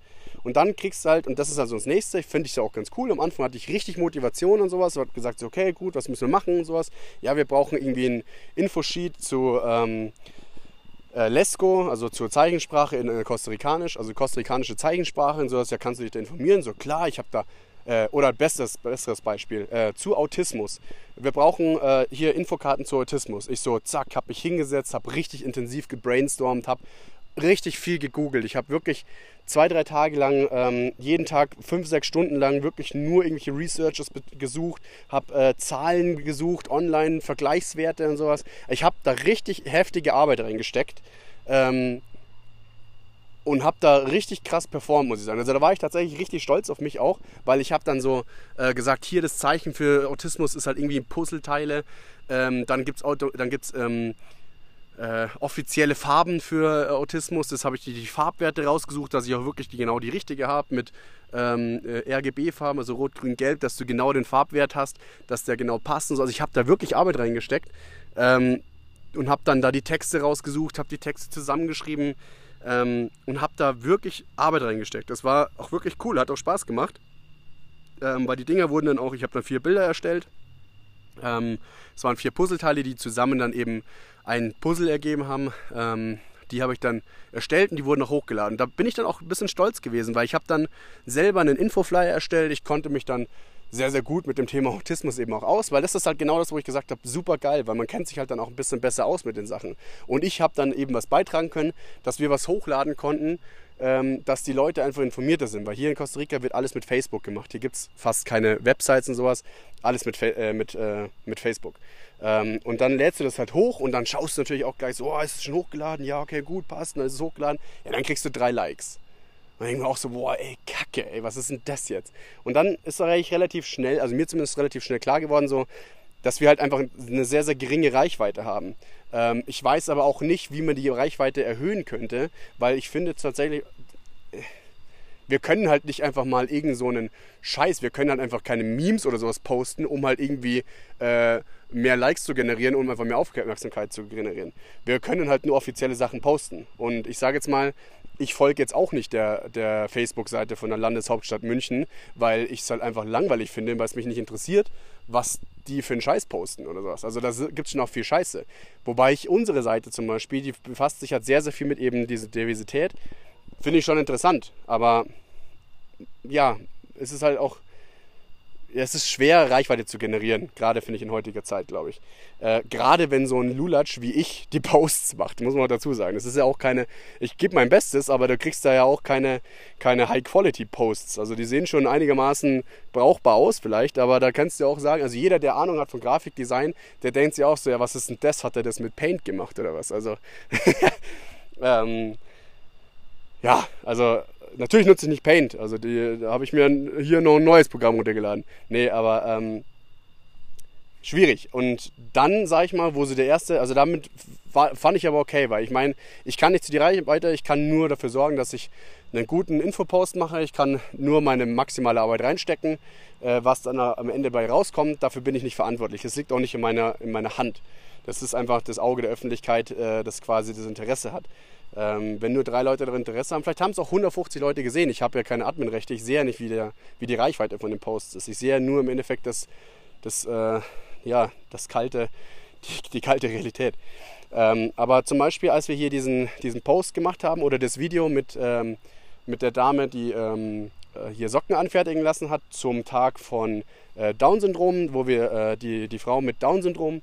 Und dann kriegst du halt, und das ist also das nächste, finde ich ja auch ganz cool. Am Anfang hatte ich richtig Motivation und sowas. Ich habe gesagt, so, okay, gut, was müssen wir machen und sowas. Ja, wir brauchen irgendwie ein Infosheet zu ähm, äh, Lesco, also zur Zeichensprache in äh, Kostarikanisch, also kostarikanische Zeichensprache und sowas. Ja, kannst du dich da informieren. So, klar, ich habe da äh, oder besseres, besseres Beispiel, äh, zu Autismus. Wir brauchen äh, hier Infokarten zu Autismus. Ich so, zack, habe mich hingesetzt, habe richtig intensiv gebrainstormt, habe richtig viel gegoogelt. Ich habe wirklich zwei, drei Tage lang, ähm, jeden Tag fünf, sechs Stunden lang wirklich nur irgendwelche Researches gesucht, habe äh, Zahlen gesucht, online, Vergleichswerte und sowas. Ich habe da richtig heftige Arbeit reingesteckt. Ähm, und habe da richtig krass performt, muss ich sagen. Also da war ich tatsächlich richtig stolz auf mich auch, weil ich habe dann so äh, gesagt, hier das Zeichen für Autismus ist halt irgendwie Puzzleteile. Ähm, dann gibt es ähm, äh, offizielle Farben für äh, Autismus. Das habe ich die, die, Farbwerte rausgesucht, dass ich auch wirklich die, genau die richtige habe mit ähm, äh, RGB-Farben, also Rot, Grün, Gelb, dass du genau den Farbwert hast, dass der genau passt und so. Also ich habe da wirklich Arbeit reingesteckt ähm, und habe dann da die Texte rausgesucht, habe die Texte zusammengeschrieben ähm, und habe da wirklich Arbeit reingesteckt. Das war auch wirklich cool, hat auch Spaß gemacht. Ähm, weil die Dinger wurden dann auch, ich habe dann vier Bilder erstellt. Ähm, es waren vier Puzzleteile, die zusammen dann eben ein Puzzle ergeben haben. Ähm, die habe ich dann erstellt und die wurden auch hochgeladen. Da bin ich dann auch ein bisschen stolz gewesen, weil ich habe dann selber einen Infoflyer erstellt. Ich konnte mich dann sehr, sehr gut mit dem Thema Autismus eben auch aus, weil das ist halt genau das, wo ich gesagt habe, super geil, weil man kennt sich halt dann auch ein bisschen besser aus mit den Sachen. Und ich habe dann eben was beitragen können, dass wir was hochladen konnten, ähm, dass die Leute einfach informierter sind, weil hier in Costa Rica wird alles mit Facebook gemacht. Hier gibt es fast keine Websites und sowas, alles mit, äh, mit, äh, mit Facebook. Ähm, und dann lädst du das halt hoch und dann schaust du natürlich auch gleich so, oh, ist es schon hochgeladen? Ja, okay, gut, passt, dann ist es hochgeladen. Ja, dann kriegst du drei Likes. Dann denke ich mir auch so, boah, ey, kacke, ey, was ist denn das jetzt? Und dann ist eigentlich relativ schnell, also mir zumindest relativ schnell klar geworden, so, dass wir halt einfach eine sehr, sehr geringe Reichweite haben. Ähm, ich weiß aber auch nicht, wie man die Reichweite erhöhen könnte, weil ich finde tatsächlich, wir können halt nicht einfach mal irgend so einen Scheiß, wir können halt einfach keine Memes oder sowas posten, um halt irgendwie äh, mehr Likes zu generieren, um einfach mehr Aufmerksamkeit zu generieren. Wir können halt nur offizielle Sachen posten. Und ich sage jetzt mal, ich folge jetzt auch nicht der, der Facebook-Seite von der Landeshauptstadt München, weil ich es halt einfach langweilig finde, weil es mich nicht interessiert, was die für einen Scheiß posten oder sowas. Also da gibt es schon auch viel Scheiße. Wobei ich unsere Seite zum Beispiel, die befasst sich halt sehr, sehr viel mit eben dieser Diversität. Finde ich schon interessant. Aber ja, es ist halt auch es ist schwer, Reichweite zu generieren, gerade finde ich in heutiger Zeit, glaube ich. Äh, gerade wenn so ein Lulatsch wie ich die Posts macht, muss man dazu sagen. Das ist ja auch keine, ich gebe mein Bestes, aber du kriegst da ja auch keine, keine High-Quality-Posts. Also die sehen schon einigermaßen brauchbar aus vielleicht, aber da kannst du auch sagen, also jeder, der Ahnung hat von Grafikdesign, der denkt sich auch so, ja, was ist denn das? Hat er das mit Paint gemacht oder was? Also, ähm, ja, also natürlich nutze ich nicht Paint. Also die, da habe ich mir hier noch ein neues Programm runtergeladen. Nee, aber ähm, schwierig. Und dann, sage ich mal, wo sie der erste, also damit war, fand ich aber okay, weil ich meine, ich kann nicht zu die Reichweite, ich kann nur dafür sorgen, dass ich einen guten Infopost mache, ich kann nur meine maximale Arbeit reinstecken, äh, was dann am Ende bei rauskommt, dafür bin ich nicht verantwortlich. Es liegt auch nicht in meiner, in meiner Hand. Das ist einfach das Auge der Öffentlichkeit, äh, das quasi das Interesse hat. Ähm, wenn nur drei Leute daran Interesse haben, vielleicht haben es auch 150 Leute gesehen. Ich habe ja keine Adminrechte, ich sehe ja nicht, wie, der, wie die Reichweite von den Posts ist. Ich sehe ja nur im Endeffekt das, das, äh, ja, das kalte, die, die kalte Realität. Ähm, aber zum Beispiel, als wir hier diesen, diesen Post gemacht haben oder das Video mit, ähm, mit der Dame, die ähm, äh, hier Socken anfertigen lassen hat zum Tag von äh, Down-Syndrom, wo wir äh, die, die Frau mit Down-Syndrom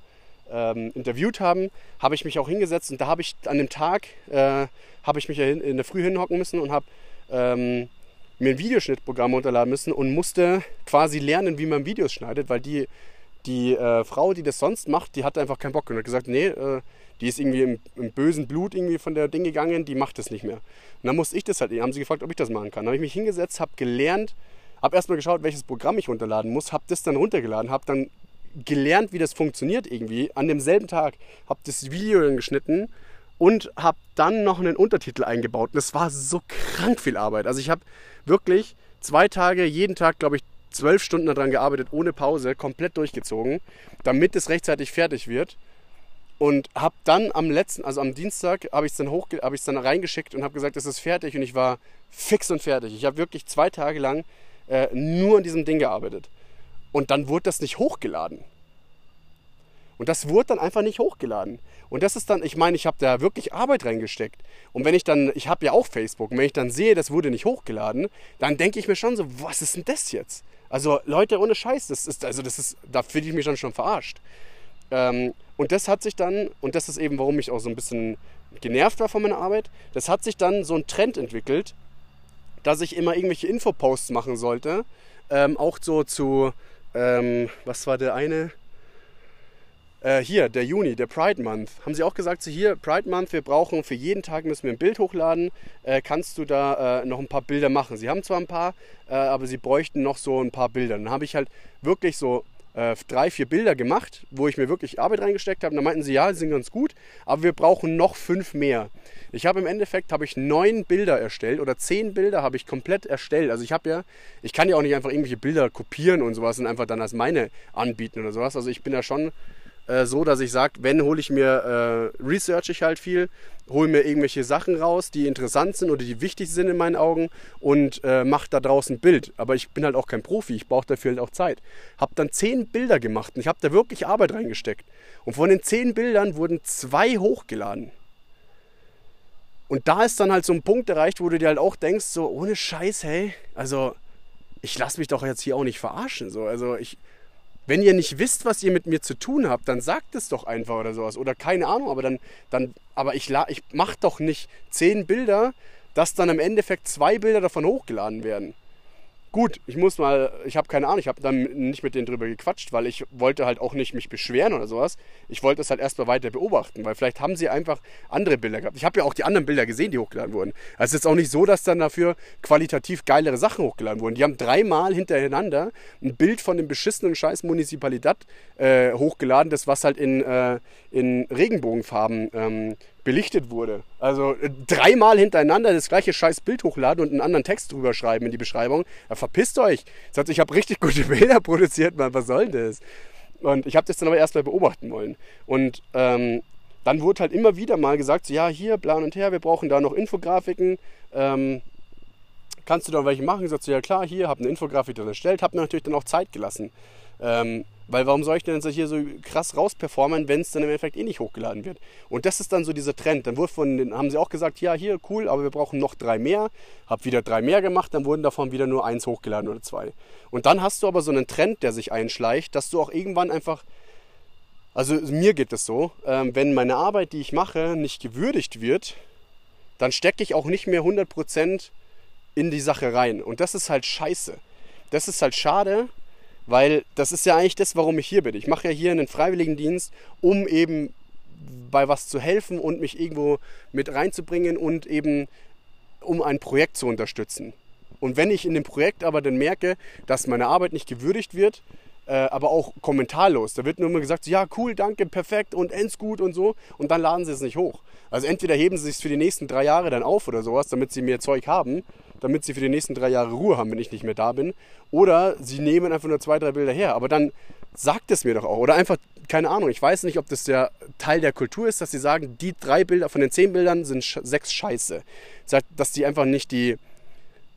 ähm, interviewt haben, habe ich mich auch hingesetzt und da habe ich an dem Tag, äh, habe ich mich in der Früh hinhocken müssen und habe ähm, mir ein Videoschnittprogramm runterladen müssen und musste quasi lernen, wie man Videos schneidet, weil die, die äh, Frau, die das sonst macht, die hatte einfach keinen Bock und hat gesagt, nee, äh, die ist irgendwie im, im, bösen Blut irgendwie von der Ding gegangen, die macht das nicht mehr. Und dann musste ich das halt, haben sie gefragt, ob ich das machen kann. Dann habe ich mich hingesetzt, habe gelernt, habe erstmal geschaut, welches Programm ich runterladen muss, habe das dann runtergeladen, habe dann gelernt, wie das funktioniert irgendwie. An demselben Tag habe das Video dann geschnitten und habe dann noch einen Untertitel eingebaut. Und das war so krank viel Arbeit. Also ich habe wirklich zwei Tage, jeden Tag, glaube ich, zwölf Stunden daran gearbeitet, ohne Pause, komplett durchgezogen, damit es rechtzeitig fertig wird. Und habe dann am letzten, also am Dienstag, habe ich es dann, hoch, dann reingeschickt und habe gesagt, es ist fertig. Und ich war fix und fertig. Ich habe wirklich zwei Tage lang äh, nur an diesem Ding gearbeitet. Und dann wurde das nicht hochgeladen. Und das wurde dann einfach nicht hochgeladen. Und das ist dann, ich meine, ich habe da wirklich Arbeit reingesteckt. Und wenn ich dann, ich habe ja auch Facebook, und wenn ich dann sehe, das wurde nicht hochgeladen, dann denke ich mir schon so, was ist denn das jetzt? Also Leute, ohne Scheiß, das ist, also das ist, da fühle ich mich schon schon verarscht. Ähm, und das hat sich dann, und das ist eben, warum ich auch so ein bisschen genervt war von meiner Arbeit, das hat sich dann so ein Trend entwickelt, dass ich immer irgendwelche Infoposts machen sollte, ähm, auch so zu, ähm, was war der eine? Äh, hier, der Juni, der Pride Month. Haben sie auch gesagt, so hier, Pride Month, wir brauchen für jeden Tag müssen wir ein Bild hochladen. Äh, kannst du da äh, noch ein paar Bilder machen? Sie haben zwar ein paar, äh, aber sie bräuchten noch so ein paar Bilder. Dann habe ich halt wirklich so äh, drei, vier Bilder gemacht, wo ich mir wirklich Arbeit reingesteckt habe. Dann meinten sie, ja, die sind ganz gut, aber wir brauchen noch fünf mehr. Ich habe im Endeffekt habe ich neun Bilder erstellt oder zehn Bilder habe ich komplett erstellt. Also ich habe ja, ich kann ja auch nicht einfach irgendwelche Bilder kopieren und sowas und einfach dann als meine anbieten oder sowas. Also ich bin ja schon äh, so, dass ich sage, wenn hole ich mir, äh, research ich halt viel, hole mir irgendwelche Sachen raus, die interessant sind oder die wichtig sind in meinen Augen und äh, mache da draußen ein Bild. Aber ich bin halt auch kein Profi, ich brauche dafür halt auch Zeit. Habe dann zehn Bilder gemacht und ich habe da wirklich Arbeit reingesteckt. Und von den zehn Bildern wurden zwei hochgeladen. Und da ist dann halt so ein Punkt erreicht, wo du dir halt auch denkst, so ohne Scheiß, hey, also ich lasse mich doch jetzt hier auch nicht verarschen. So. Also ich, wenn ihr nicht wisst, was ihr mit mir zu tun habt, dann sagt es doch einfach oder sowas. Oder keine Ahnung, aber dann, dann aber ich, ich mache doch nicht zehn Bilder, dass dann im Endeffekt zwei Bilder davon hochgeladen werden. Gut, ich muss mal, ich habe keine Ahnung, ich habe dann nicht mit denen drüber gequatscht, weil ich wollte halt auch nicht mich beschweren oder sowas. Ich wollte es halt erstmal weiter beobachten, weil vielleicht haben sie einfach andere Bilder gehabt. Ich habe ja auch die anderen Bilder gesehen, die hochgeladen wurden. Also es ist auch nicht so, dass dann dafür qualitativ geilere Sachen hochgeladen wurden. Die haben dreimal hintereinander ein Bild von dem beschissenen scheiß Municipalidad äh, hochgeladen, das was halt in, äh, in Regenbogenfarben ähm, belichtet wurde. Also äh, dreimal hintereinander das gleiche scheiß Bild hochladen und einen anderen Text drüber schreiben in die Beschreibung. Ja, verpisst euch. Sagt, ich habe richtig gute Bilder produziert, Mann, was soll denn das? Und ich habe das dann aber erstmal beobachten wollen. Und ähm, dann wurde halt immer wieder mal gesagt, so, ja, hier, plan und her, wir brauchen da noch Infografiken. Ähm, kannst du da welche machen? Ich sagte, so, ja klar, hier, habe eine Infografik dann erstellt, habe mir natürlich dann auch Zeit gelassen. Ähm, weil warum soll ich denn jetzt hier so krass rausperformen, wenn es dann im Endeffekt eh nicht hochgeladen wird? Und das ist dann so dieser Trend. Dann wurde von den, haben sie auch gesagt, ja, hier, cool, aber wir brauchen noch drei mehr. Hab wieder drei mehr gemacht, dann wurden davon wieder nur eins hochgeladen oder zwei. Und dann hast du aber so einen Trend, der sich einschleicht, dass du auch irgendwann einfach, also mir geht es so, ähm, wenn meine Arbeit, die ich mache, nicht gewürdigt wird, dann stecke ich auch nicht mehr 100% in die Sache rein. Und das ist halt scheiße. Das ist halt schade, weil das ist ja eigentlich das, warum ich hier bin. Ich mache ja hier einen Freiwilligendienst, um eben bei was zu helfen und mich irgendwo mit reinzubringen und eben um ein Projekt zu unterstützen. Und wenn ich in dem Projekt aber dann merke, dass meine Arbeit nicht gewürdigt wird, äh, aber auch kommentarlos, da wird nur immer gesagt, ja cool, danke, perfekt und ends gut und so und dann laden sie es nicht hoch. Also entweder heben sie es für die nächsten drei Jahre dann auf oder sowas, damit sie mehr Zeug haben, damit sie für die nächsten drei Jahre Ruhe haben, wenn ich nicht mehr da bin. Oder sie nehmen einfach nur zwei, drei Bilder her. Aber dann sagt es mir doch auch. Oder einfach, keine Ahnung, ich weiß nicht, ob das der Teil der Kultur ist, dass sie sagen, die drei Bilder von den zehn Bildern sind sechs scheiße. Dass die einfach nicht die,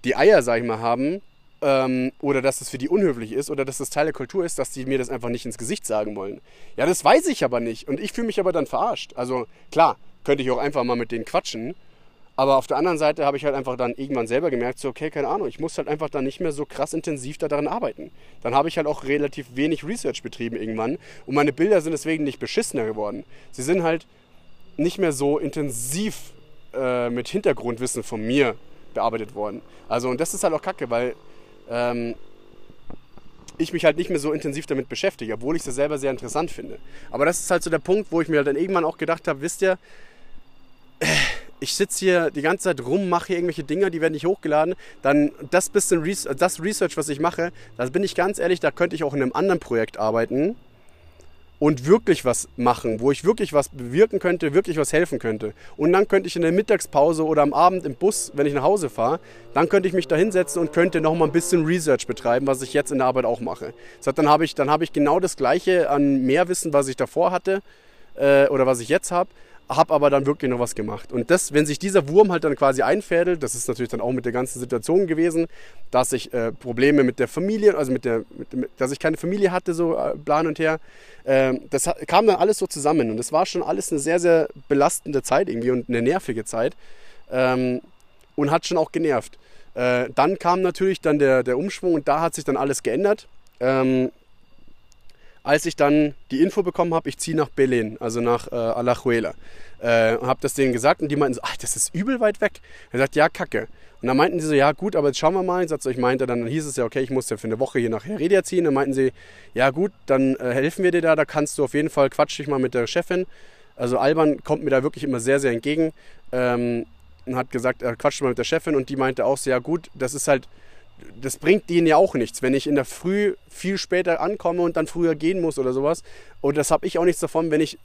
die Eier, sag ich mal, haben, ähm, oder dass es für die unhöflich ist oder dass das Teil der Kultur ist, dass die mir das einfach nicht ins Gesicht sagen wollen. Ja, das weiß ich aber nicht und ich fühle mich aber dann verarscht. Also klar, könnte ich auch einfach mal mit denen quatschen, aber auf der anderen Seite habe ich halt einfach dann irgendwann selber gemerkt, so okay, keine Ahnung, ich muss halt einfach dann nicht mehr so krass intensiv daran arbeiten. Dann habe ich halt auch relativ wenig Research betrieben irgendwann und meine Bilder sind deswegen nicht beschissener geworden. Sie sind halt nicht mehr so intensiv äh, mit Hintergrundwissen von mir bearbeitet worden. Also und das ist halt auch kacke, weil ähm, ich mich halt nicht mehr so intensiv damit beschäftige, obwohl ich es selber sehr interessant finde. Aber das ist halt so der Punkt, wo ich mir dann irgendwann auch gedacht habe, wisst ihr, ich sitze hier die ganze Zeit rum, mache hier irgendwelche Dinge, die werden nicht hochgeladen, dann das bisschen Res das Research, was ich mache, da bin ich ganz ehrlich, da könnte ich auch in einem anderen Projekt arbeiten und wirklich was machen, wo ich wirklich was bewirken könnte, wirklich was helfen könnte. Und dann könnte ich in der Mittagspause oder am Abend im Bus, wenn ich nach Hause fahre, dann könnte ich mich da hinsetzen und könnte noch mal ein bisschen Research betreiben, was ich jetzt in der Arbeit auch mache. Das heißt, dann habe ich, hab ich genau das Gleiche an Mehrwissen, was ich davor hatte äh, oder was ich jetzt habe, habe aber dann wirklich noch was gemacht. Und das, wenn sich dieser Wurm halt dann quasi einfädelt, das ist natürlich dann auch mit der ganzen Situation gewesen, dass ich äh, Probleme mit der Familie, also mit der, mit, dass ich keine Familie hatte, so äh, plan und her, äh, das kam dann alles so zusammen. Und das war schon alles eine sehr, sehr belastende Zeit irgendwie und eine nervige Zeit. Ähm, und hat schon auch genervt. Äh, dann kam natürlich dann der, der Umschwung und da hat sich dann alles geändert. Ähm, als ich dann die Info bekommen habe, ich ziehe nach Berlin, also nach äh, Alajuela. Äh, habe das denen gesagt und die meinten so, ach, das ist übel weit weg. Er sagt, ja, kacke. Und dann meinten sie so, ja gut, aber jetzt schauen wir mal. Ich, sagte, ich meinte dann, dann hieß es ja, okay, ich muss ja für eine Woche hier nach Heredia ziehen. Dann meinten sie, ja gut, dann äh, helfen wir dir da, da kannst du auf jeden Fall, quatsch dich mal mit der Chefin. Also Alban kommt mir da wirklich immer sehr, sehr entgegen. Ähm, und hat gesagt, er quatscht mal mit der Chefin und die meinte auch so, ja gut, das ist halt, das bringt denen ja auch nichts, wenn ich in der Früh viel später ankomme und dann früher gehen muss oder sowas. Und das habe ich auch nichts davon, wenn ich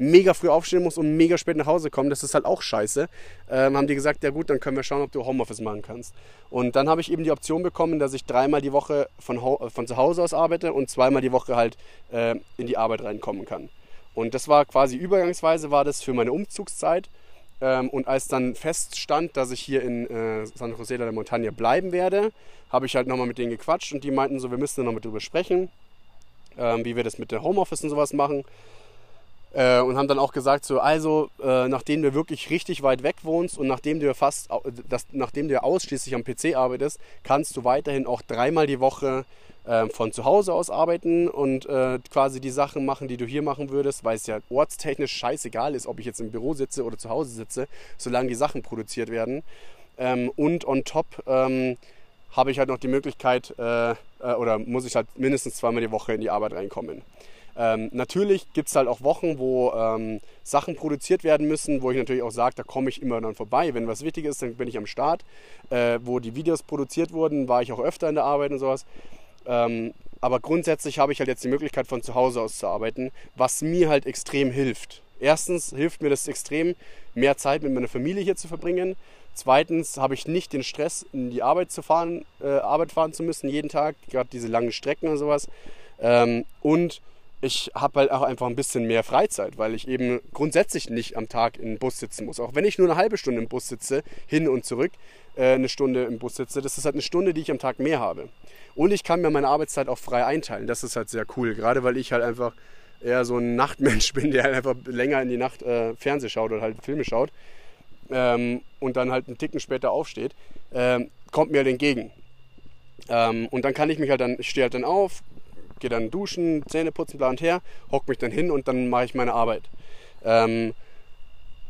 mega früh aufstehen muss und mega spät nach Hause komme. Das ist halt auch scheiße. Ähm, haben die gesagt, ja gut, dann können wir schauen, ob du Homeoffice machen kannst. Und dann habe ich eben die Option bekommen, dass ich dreimal die Woche von, von zu Hause aus arbeite und zweimal die Woche halt äh, in die Arbeit reinkommen kann. Und das war quasi übergangsweise, war das für meine Umzugszeit. Ähm, und als dann feststand, dass ich hier in äh, San José de la Montaña bleiben werde, habe ich halt nochmal mit denen gequatscht und die meinten so, wir müssen nochmal drüber sprechen, ähm, wie wir das mit der Homeoffice und sowas machen. Äh, und haben dann auch gesagt, so, also, äh, nachdem du wirklich richtig weit weg wohnst und nachdem du fast, das, nachdem du ausschließlich am PC arbeitest, kannst du weiterhin auch dreimal die Woche äh, von zu Hause aus arbeiten und äh, quasi die Sachen machen, die du hier machen würdest, weil es ja ortstechnisch scheißegal ist, ob ich jetzt im Büro sitze oder zu Hause sitze, solange die Sachen produziert werden. Ähm, und on top ähm, habe ich halt noch die Möglichkeit, äh, äh, oder muss ich halt mindestens zweimal die Woche in die Arbeit reinkommen. Ähm, natürlich gibt es halt auch Wochen, wo ähm, Sachen produziert werden müssen, wo ich natürlich auch sage, da komme ich immer dann vorbei. Wenn was wichtig ist, dann bin ich am Start. Äh, wo die Videos produziert wurden, war ich auch öfter in der Arbeit und sowas. Ähm, aber grundsätzlich habe ich halt jetzt die Möglichkeit, von zu Hause aus zu arbeiten, was mir halt extrem hilft. Erstens hilft mir das extrem, mehr Zeit mit meiner Familie hier zu verbringen. Zweitens habe ich nicht den Stress, in die Arbeit zu fahren, äh, Arbeit fahren zu müssen jeden Tag, gerade diese langen Strecken und sowas. Ähm, und ich habe halt auch einfach ein bisschen mehr Freizeit, weil ich eben grundsätzlich nicht am Tag im Bus sitzen muss. Auch wenn ich nur eine halbe Stunde im Bus sitze, hin und zurück, äh, eine Stunde im Bus sitze, das ist halt eine Stunde, die ich am Tag mehr habe. Und ich kann mir meine Arbeitszeit auch frei einteilen. Das ist halt sehr cool, gerade weil ich halt einfach eher so ein Nachtmensch bin, der halt einfach länger in die Nacht äh, Fernseh schaut oder halt Filme schaut ähm, und dann halt einen Ticken später aufsteht, ähm, kommt mir halt entgegen. Ähm, und dann kann ich mich halt dann, ich stehe halt dann auf, gehe dann duschen, Zähne putzen, bla und her, hock mich dann hin und dann mache ich meine Arbeit. Ähm,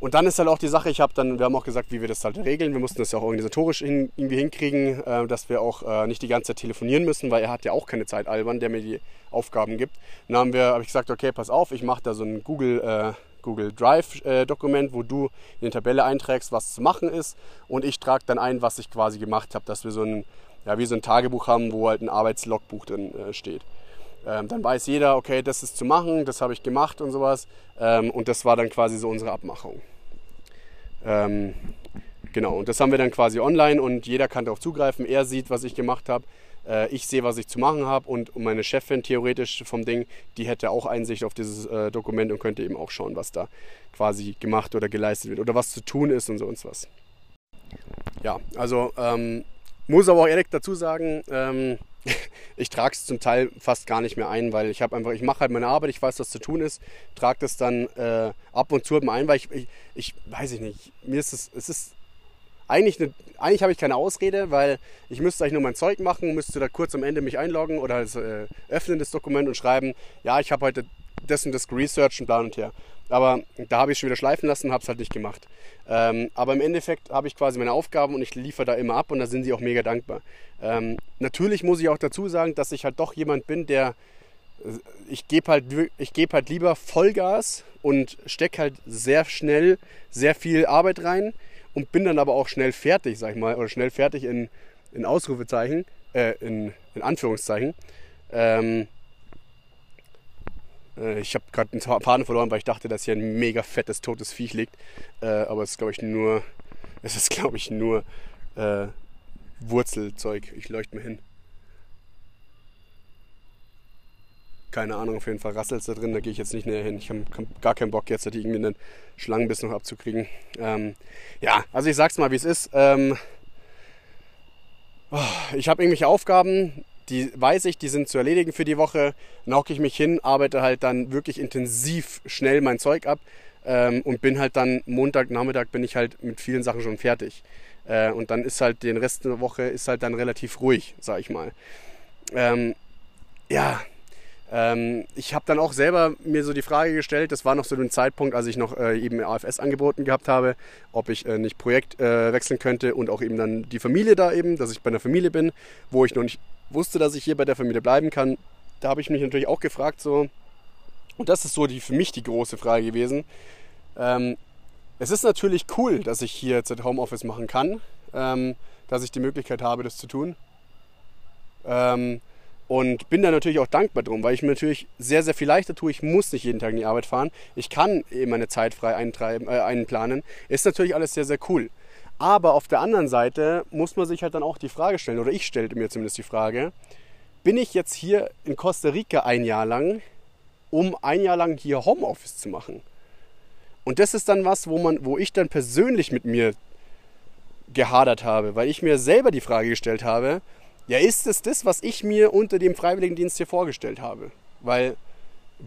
und dann ist halt auch die Sache, ich habe dann, wir haben auch gesagt, wie wir das halt regeln. Wir mussten das ja auch organisatorisch hin, irgendwie hinkriegen, äh, dass wir auch äh, nicht die ganze Zeit telefonieren müssen, weil er hat ja auch keine Zeit, Alban, der mir die Aufgaben gibt. Dann haben wir, habe ich gesagt, okay, pass auf, ich mache da so ein Google, äh, Google Drive äh, Dokument, wo du in die Tabelle einträgst, was zu machen ist und ich trage dann ein, was ich quasi gemacht habe, dass wir so ein, ja, wie so ein Tagebuch haben, wo halt ein Arbeitslogbuch drin äh, steht. Ähm, dann weiß jeder, okay, das ist zu machen, das habe ich gemacht und sowas. Ähm, und das war dann quasi so unsere Abmachung. Ähm, genau, und das haben wir dann quasi online und jeder kann darauf zugreifen. Er sieht, was ich gemacht habe. Äh, ich sehe, was ich zu machen habe und meine Chefin theoretisch vom Ding, die hätte auch Einsicht auf dieses äh, Dokument und könnte eben auch schauen, was da quasi gemacht oder geleistet wird oder was zu tun ist und so und was. Ja, also ähm, muss aber auch ehrlich dazu sagen, ähm, ich trage es zum Teil fast gar nicht mehr ein, weil ich habe einfach, ich mache halt meine Arbeit, ich weiß, was zu tun ist, trage das dann äh, ab und zu mal ein, weil ich, ich, ich weiß ich nicht, mir ist es, es ist eigentlich, eine, eigentlich habe ich keine Ausrede, weil ich müsste eigentlich nur mein Zeug machen, müsste da kurz am Ende mich einloggen oder also, äh, öffnen das Dokument und schreiben, ja, ich habe heute das und das geresearched und bla und her. Aber da habe ich schon wieder schleifen lassen habe es halt nicht gemacht. Ähm, aber im Endeffekt habe ich quasi meine Aufgaben und ich liefere da immer ab und da sind sie auch mega dankbar. Ähm, natürlich muss ich auch dazu sagen, dass ich halt doch jemand bin, der äh, ich gebe halt, geb halt lieber Vollgas und stecke halt sehr schnell sehr viel Arbeit rein und bin dann aber auch schnell fertig, sag ich mal, oder schnell fertig in, in Ausrufezeichen, äh, in, in Anführungszeichen. Ähm, äh, ich habe gerade einen Faden verloren, weil ich dachte, dass hier ein mega fettes, totes Viech liegt. Äh, aber es ist, glaube ich, nur, es ist, glaube ich, nur äh, Wurzelzeug. Ich leuchte mir hin. Keine Ahnung, auf jeden Fall rasselt es da drin, da gehe ich jetzt nicht näher hin. Ich habe gar keinen Bock jetzt, irgendwie einen Schlangenbiss noch abzukriegen. Ähm, ja, also ich sag's mal, wie es ist. Ähm, oh, ich habe irgendwelche Aufgaben, die weiß ich, die sind zu erledigen für die Woche. Dann hocke ich mich hin, arbeite halt dann wirklich intensiv schnell mein Zeug ab ähm, und bin halt dann Montagnachmittag bin ich halt mit vielen Sachen schon fertig. Äh, und dann ist halt den Rest der Woche ist halt dann relativ ruhig, sag ich mal. Ähm, ja, ähm, ich habe dann auch selber mir so die Frage gestellt, das war noch so ein Zeitpunkt, als ich noch äh, eben AFS angeboten gehabt habe, ob ich äh, nicht Projekt äh, wechseln könnte und auch eben dann die Familie da eben, dass ich bei einer Familie bin, wo ich noch nicht wusste, dass ich hier bei der Familie bleiben kann. Da habe ich mich natürlich auch gefragt, so, und das ist so die, für mich die große Frage gewesen. Ähm, es ist natürlich cool, dass ich hier jetzt Homeoffice machen kann, ähm, dass ich die Möglichkeit habe, das zu tun. Ähm, und bin da natürlich auch dankbar drum, weil ich mir natürlich sehr, sehr viel leichter tue. Ich muss nicht jeden Tag in die Arbeit fahren. Ich kann eben meine Zeit frei eintreiben, äh, einplanen. Ist natürlich alles sehr, sehr cool. Aber auf der anderen Seite muss man sich halt dann auch die Frage stellen, oder ich stellte mir zumindest die Frage, bin ich jetzt hier in Costa Rica ein Jahr lang, um ein Jahr lang hier Homeoffice zu machen? Und das ist dann was, wo, man, wo ich dann persönlich mit mir gehadert habe, weil ich mir selber die Frage gestellt habe, ja, ist es das, was ich mir unter dem Freiwilligendienst hier vorgestellt habe? Weil,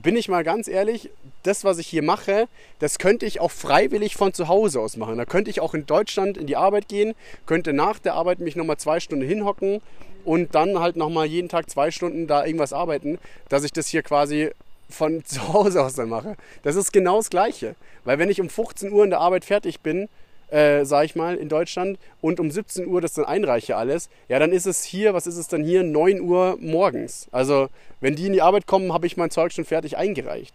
bin ich mal ganz ehrlich, das, was ich hier mache, das könnte ich auch freiwillig von zu Hause aus machen. Da könnte ich auch in Deutschland in die Arbeit gehen, könnte nach der Arbeit mich nochmal zwei Stunden hinhocken und dann halt nochmal jeden Tag zwei Stunden da irgendwas arbeiten, dass ich das hier quasi von zu Hause aus dann mache. Das ist genau das Gleiche. Weil wenn ich um 15 Uhr in der Arbeit fertig bin, äh, sag ich mal, in Deutschland und um 17 Uhr das dann einreiche alles, ja, dann ist es hier, was ist es dann hier, 9 Uhr morgens. Also, wenn die in die Arbeit kommen, habe ich mein Zeug schon fertig eingereicht.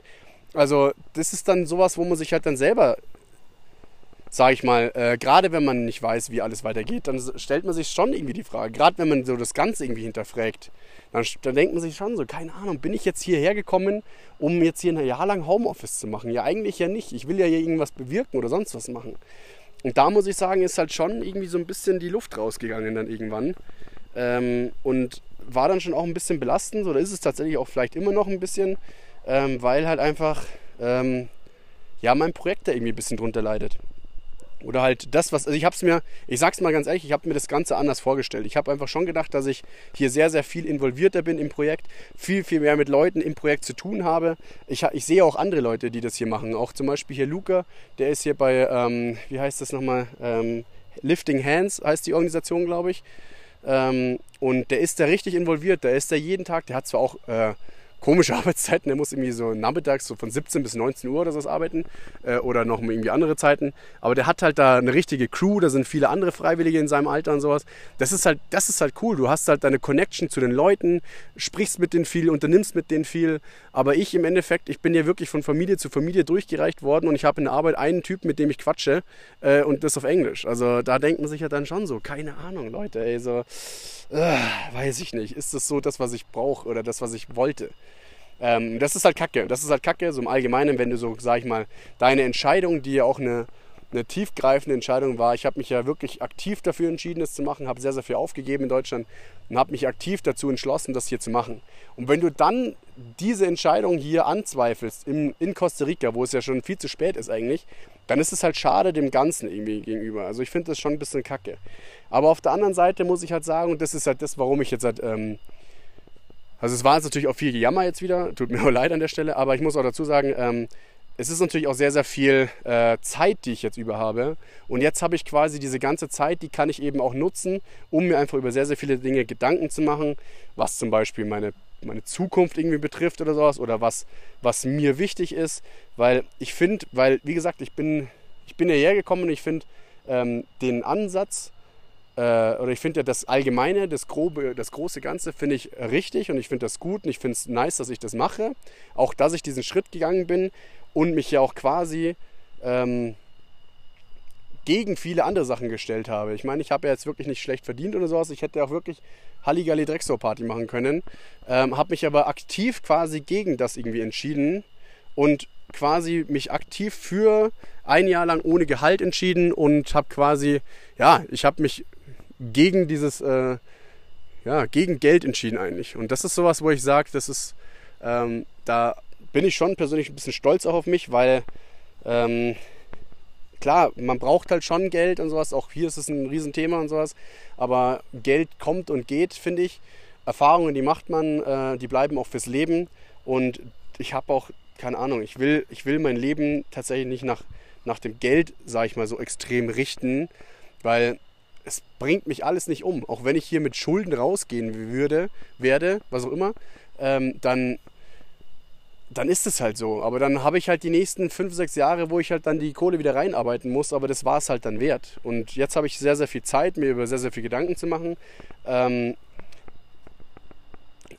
Also, das ist dann sowas, wo man sich halt dann selber sage ich mal, äh, gerade wenn man nicht weiß, wie alles weitergeht, dann stellt man sich schon irgendwie die Frage, gerade wenn man so das Ganze irgendwie hinterfragt, dann, dann denkt man sich schon so, keine Ahnung, bin ich jetzt hierher gekommen, um jetzt hier ein Jahr lang Homeoffice zu machen? Ja, eigentlich ja nicht. Ich will ja hier irgendwas bewirken oder sonst was machen. Und da muss ich sagen, ist halt schon irgendwie so ein bisschen die Luft rausgegangen dann irgendwann. Ähm, und war dann schon auch ein bisschen belastend, oder ist es tatsächlich auch vielleicht immer noch ein bisschen, ähm, weil halt einfach ähm, ja, mein Projekt da irgendwie ein bisschen drunter leidet. Oder halt das, was, also ich habe es mir, ich sag's mal ganz ehrlich, ich habe mir das Ganze anders vorgestellt. Ich habe einfach schon gedacht, dass ich hier sehr, sehr viel involvierter bin im Projekt, viel, viel mehr mit Leuten im Projekt zu tun habe. Ich, ich sehe auch andere Leute, die das hier machen. Auch zum Beispiel hier Luca, der ist hier bei, ähm, wie heißt das nochmal, ähm, Lifting Hands heißt die Organisation, glaube ich. Ähm, und der ist da richtig involviert, der ist da jeden Tag, der hat zwar auch äh, komische Arbeitszeiten. Er muss irgendwie so nachmittags so von 17 bis 19 Uhr oder so arbeiten äh, oder noch irgendwie andere Zeiten. Aber der hat halt da eine richtige Crew, da sind viele andere Freiwillige in seinem Alter und sowas. Das ist halt, das ist halt cool. Du hast halt deine Connection zu den Leuten, sprichst mit denen viel, unternimmst mit denen viel. Aber ich im Endeffekt, ich bin ja wirklich von Familie zu Familie durchgereicht worden und ich habe in der Arbeit einen Typ, mit dem ich quatsche äh, und das auf Englisch. Also da denkt man sich ja dann schon so, keine Ahnung, Leute, ey, so, äh, weiß ich nicht. Ist das so das, was ich brauche oder das, was ich wollte? Ähm, das ist halt Kacke. Das ist halt Kacke, so im Allgemeinen, wenn du so, sag ich mal, deine Entscheidung, die ja auch eine, eine tiefgreifende Entscheidung war. Ich habe mich ja wirklich aktiv dafür entschieden, das zu machen, habe sehr, sehr viel aufgegeben in Deutschland und habe mich aktiv dazu entschlossen, das hier zu machen. Und wenn du dann diese Entscheidung hier anzweifelst, in, in Costa Rica, wo es ja schon viel zu spät ist eigentlich, dann ist es halt schade dem Ganzen irgendwie gegenüber. Also ich finde das schon ein bisschen kacke. Aber auf der anderen Seite muss ich halt sagen, und das ist halt das, warum ich jetzt halt ähm, also es war jetzt natürlich auch viel Gejammer jetzt wieder, tut mir auch leid an der Stelle, aber ich muss auch dazu sagen, ähm, es ist natürlich auch sehr, sehr viel äh, Zeit, die ich jetzt über habe. Und jetzt habe ich quasi diese ganze Zeit, die kann ich eben auch nutzen, um mir einfach über sehr, sehr viele Dinge Gedanken zu machen, was zum Beispiel meine, meine Zukunft irgendwie betrifft oder sowas oder was, was mir wichtig ist. Weil ich finde, weil, wie gesagt, ich bin, ich bin hierher gekommen und ich finde ähm, den Ansatz, oder ich finde ja das Allgemeine, das Grobe, das große Ganze finde ich richtig und ich finde das gut und ich finde es nice, dass ich das mache. Auch, dass ich diesen Schritt gegangen bin und mich ja auch quasi ähm, gegen viele andere Sachen gestellt habe. Ich meine, ich habe ja jetzt wirklich nicht schlecht verdient oder sowas. Ich hätte auch wirklich Halligalli Drexor Party machen können. Ähm, habe mich aber aktiv quasi gegen das irgendwie entschieden und quasi mich aktiv für ein Jahr lang ohne Gehalt entschieden und habe quasi, ja, ich habe mich gegen dieses, äh, ja, gegen Geld entschieden eigentlich. Und das ist sowas, wo ich sage, das ist, ähm, da bin ich schon persönlich ein bisschen stolz auch auf mich, weil ähm, klar, man braucht halt schon Geld und sowas. Auch hier ist es ein Riesenthema und sowas. Aber Geld kommt und geht, finde ich. Erfahrungen, die macht man, äh, die bleiben auch fürs Leben. Und ich habe auch, keine Ahnung, ich will, ich will mein Leben tatsächlich nicht nach, nach dem Geld, sage ich mal, so extrem richten, weil es bringt mich alles nicht um. Auch wenn ich hier mit Schulden rausgehen würde, werde, was auch immer, ähm, dann, dann ist es halt so. Aber dann habe ich halt die nächsten fünf, sechs Jahre, wo ich halt dann die Kohle wieder reinarbeiten muss. Aber das war es halt dann wert. Und jetzt habe ich sehr, sehr viel Zeit, mir über sehr, sehr viel Gedanken zu machen. Ähm,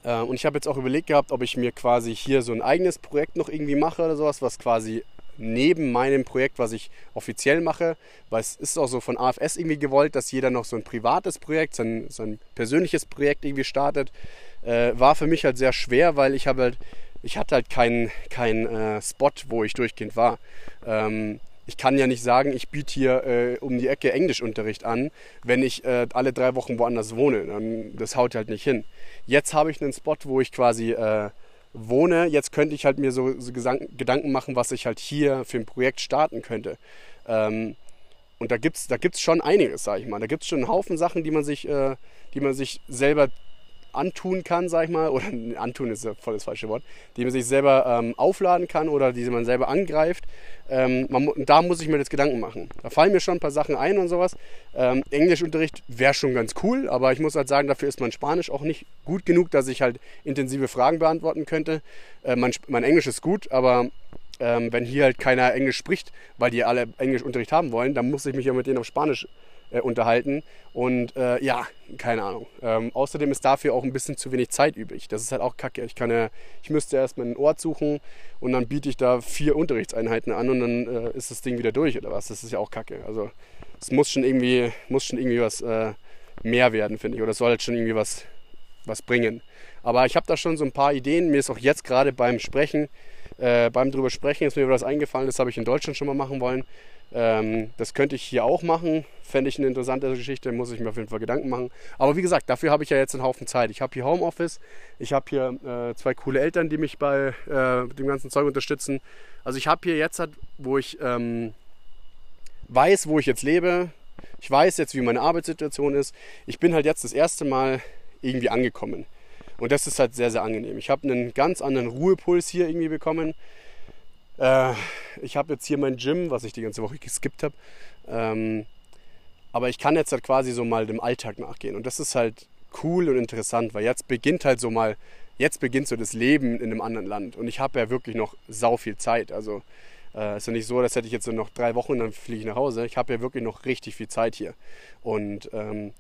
äh, und ich habe jetzt auch überlegt gehabt, ob ich mir quasi hier so ein eigenes Projekt noch irgendwie mache oder sowas, was quasi neben meinem Projekt, was ich offiziell mache, weil es ist auch so von AFS irgendwie gewollt, dass jeder noch so ein privates Projekt, sein, sein persönliches Projekt irgendwie startet, äh, war für mich halt sehr schwer, weil ich habe halt, ich hatte halt keinen kein, äh, Spot, wo ich durchgehend war. Ähm, ich kann ja nicht sagen, ich biete hier äh, um die Ecke Englischunterricht an, wenn ich äh, alle drei Wochen woanders wohne. Dann, das haut halt nicht hin. Jetzt habe ich einen Spot, wo ich quasi äh, wohne. Jetzt könnte ich halt mir so, so Gedanken machen, was ich halt hier für ein Projekt starten könnte. Ähm, und da gibt es da gibt's schon einiges, sage ich mal. Da gibt es schon einen Haufen Sachen, die man sich, äh, die man sich selber antun kann, sag ich mal, oder antun ist ja voll das falsche Wort, die man sich selber ähm, aufladen kann oder die man selber angreift. Ähm, man, da muss ich mir jetzt Gedanken machen. Da fallen mir schon ein paar Sachen ein und sowas. Ähm, Englischunterricht wäre schon ganz cool, aber ich muss halt sagen, dafür ist mein Spanisch auch nicht gut genug, dass ich halt intensive Fragen beantworten könnte. Äh, mein, mein Englisch ist gut, aber ähm, wenn hier halt keiner Englisch spricht, weil die alle Englischunterricht haben wollen, dann muss ich mich ja mit denen auf Spanisch äh, unterhalten. Und äh, ja, keine Ahnung. Ähm, außerdem ist dafür auch ein bisschen zu wenig Zeit übrig. Das ist halt auch kacke. Ich, kann ja, ich müsste erstmal einen Ort suchen und dann biete ich da vier Unterrichtseinheiten an und dann äh, ist das Ding wieder durch oder was. Das ist ja auch kacke. Also es muss schon irgendwie, muss schon irgendwie was äh, mehr werden, finde ich. Oder es soll halt schon irgendwie was, was bringen. Aber ich habe da schon so ein paar Ideen. Mir ist auch jetzt gerade beim Sprechen, äh, beim drüber sprechen, ist mir was eingefallen. Das habe ich in Deutschland schon mal machen wollen. Ähm, das könnte ich hier auch machen. Fände ich eine interessante Geschichte, muss ich mir auf jeden Fall Gedanken machen. Aber wie gesagt, dafür habe ich ja jetzt einen Haufen Zeit. Ich habe hier Homeoffice, ich habe hier äh, zwei coole Eltern, die mich bei äh, dem ganzen Zeug unterstützen. Also ich habe hier jetzt, halt, wo ich ähm, weiß, wo ich jetzt lebe, ich weiß jetzt, wie meine Arbeitssituation ist. Ich bin halt jetzt das erste Mal irgendwie angekommen. Und das ist halt sehr, sehr angenehm. Ich habe einen ganz anderen Ruhepuls hier irgendwie bekommen. Äh, ich habe jetzt hier mein Gym, was ich die ganze Woche geskippt habe. Ähm, aber ich kann jetzt halt quasi so mal dem Alltag nachgehen. Und das ist halt cool und interessant, weil jetzt beginnt halt so mal, jetzt beginnt so das Leben in einem anderen Land. Und ich habe ja wirklich noch sau viel Zeit. Also äh, ist ja nicht so, dass hätte ich jetzt so noch drei Wochen und dann fliege ich nach Hause. Ich habe ja wirklich noch richtig viel Zeit hier. Und ähm,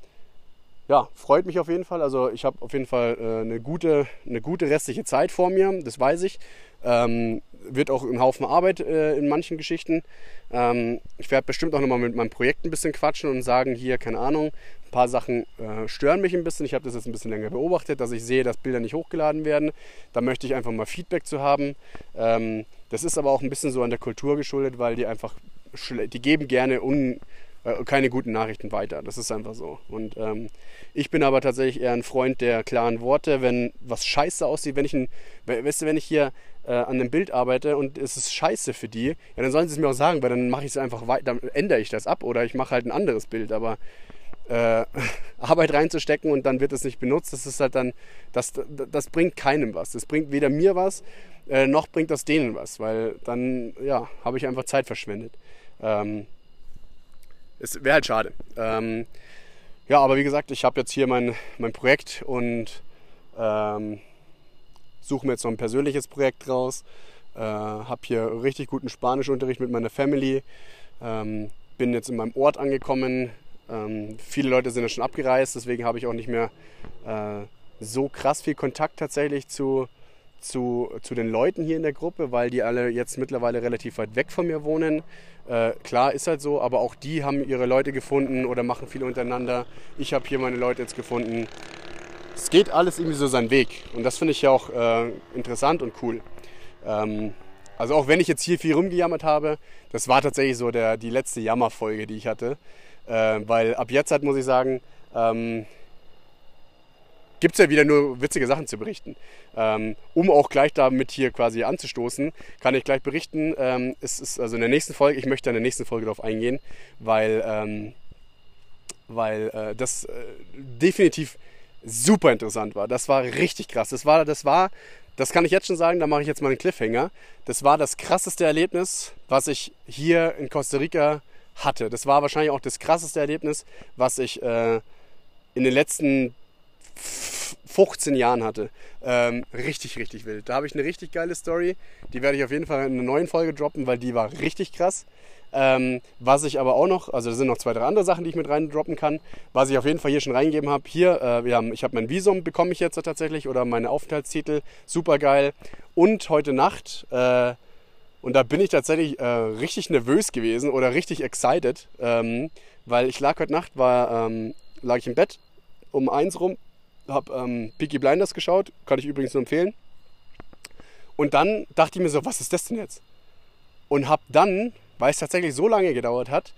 ja, freut mich auf jeden Fall. Also ich habe auf jeden Fall äh, eine, gute, eine gute restliche Zeit vor mir, das weiß ich. Ähm, wird auch ein Haufen Arbeit äh, in manchen Geschichten. Ähm, ich werde bestimmt auch nochmal mit meinem Projekt ein bisschen quatschen und sagen, hier, keine Ahnung, ein paar Sachen äh, stören mich ein bisschen. Ich habe das jetzt ein bisschen länger beobachtet, dass ich sehe, dass Bilder nicht hochgeladen werden. Da möchte ich einfach mal Feedback zu haben. Ähm, das ist aber auch ein bisschen so an der Kultur geschuldet, weil die einfach, die geben gerne un, äh, keine guten Nachrichten weiter. Das ist einfach so. Und ähm, ich bin aber tatsächlich eher ein Freund der klaren Worte. Wenn was scheiße aussieht, wenn ich ein, weißt du, wenn ich hier äh, an einem Bild arbeite und es ist scheiße für die, ja, dann sollen sie es mir auch sagen, weil dann mache ich es einfach weiter, dann ändere ich das ab oder ich mache halt ein anderes Bild. Aber äh, Arbeit reinzustecken und dann wird es nicht benutzt, das ist halt dann, das, das bringt keinem was. Das bringt weder mir was, äh, noch bringt das denen was, weil dann, ja, habe ich einfach Zeit verschwendet. Ähm, es wäre halt schade. Ähm, ja, aber wie gesagt, ich habe jetzt hier mein, mein Projekt und ähm, suche mir jetzt noch ein persönliches Projekt raus. Äh, habe hier richtig guten Spanischunterricht mit meiner Family. Ähm, bin jetzt in meinem Ort angekommen. Ähm, viele Leute sind ja schon abgereist, deswegen habe ich auch nicht mehr äh, so krass viel Kontakt tatsächlich zu, zu, zu den Leuten hier in der Gruppe, weil die alle jetzt mittlerweile relativ weit weg von mir wohnen. Äh, klar, ist halt so, aber auch die haben ihre Leute gefunden oder machen viel untereinander. Ich habe hier meine Leute jetzt gefunden. Es geht alles irgendwie so seinen Weg und das finde ich ja auch äh, interessant und cool. Ähm, also auch wenn ich jetzt hier viel rumgejammert habe, das war tatsächlich so der, die letzte Jammerfolge, die ich hatte. Äh, weil ab jetzt halt muss ich sagen, ähm, gibt es ja wieder nur witzige Sachen zu berichten. Ähm, um auch gleich damit hier quasi anzustoßen, kann ich gleich berichten. Ähm, es ist also in der nächsten Folge, ich möchte in der nächsten Folge darauf eingehen, weil, ähm, weil äh, das äh, definitiv super interessant war. Das war richtig krass. Das war, das war, das kann ich jetzt schon sagen, da mache ich jetzt mal einen Cliffhanger. Das war das krasseste Erlebnis, was ich hier in Costa Rica hatte. Das war wahrscheinlich auch das krasseste Erlebnis, was ich äh, in den letzten 15 Jahren hatte. Ähm, richtig, richtig wild. Da habe ich eine richtig geile Story. Die werde ich auf jeden Fall in einer neuen Folge droppen, weil die war richtig krass. Ähm, was ich aber auch noch, also da sind noch zwei, drei andere Sachen, die ich mit rein droppen kann. Was ich auf jeden Fall hier schon reingegeben habe. Hier, äh, wir haben, ich habe mein Visum, bekomme ich jetzt tatsächlich, oder meine Aufenthaltstitel. Super geil. Und heute Nacht, äh, und da bin ich tatsächlich äh, richtig nervös gewesen oder richtig excited, ähm, weil ich lag heute Nacht, war, ähm, lag ich im Bett um eins rum, habe ähm, Peaky Blinders geschaut, kann ich übrigens nur empfehlen. Und dann dachte ich mir so, was ist das denn jetzt? Und habe dann, weil es tatsächlich so lange gedauert hat,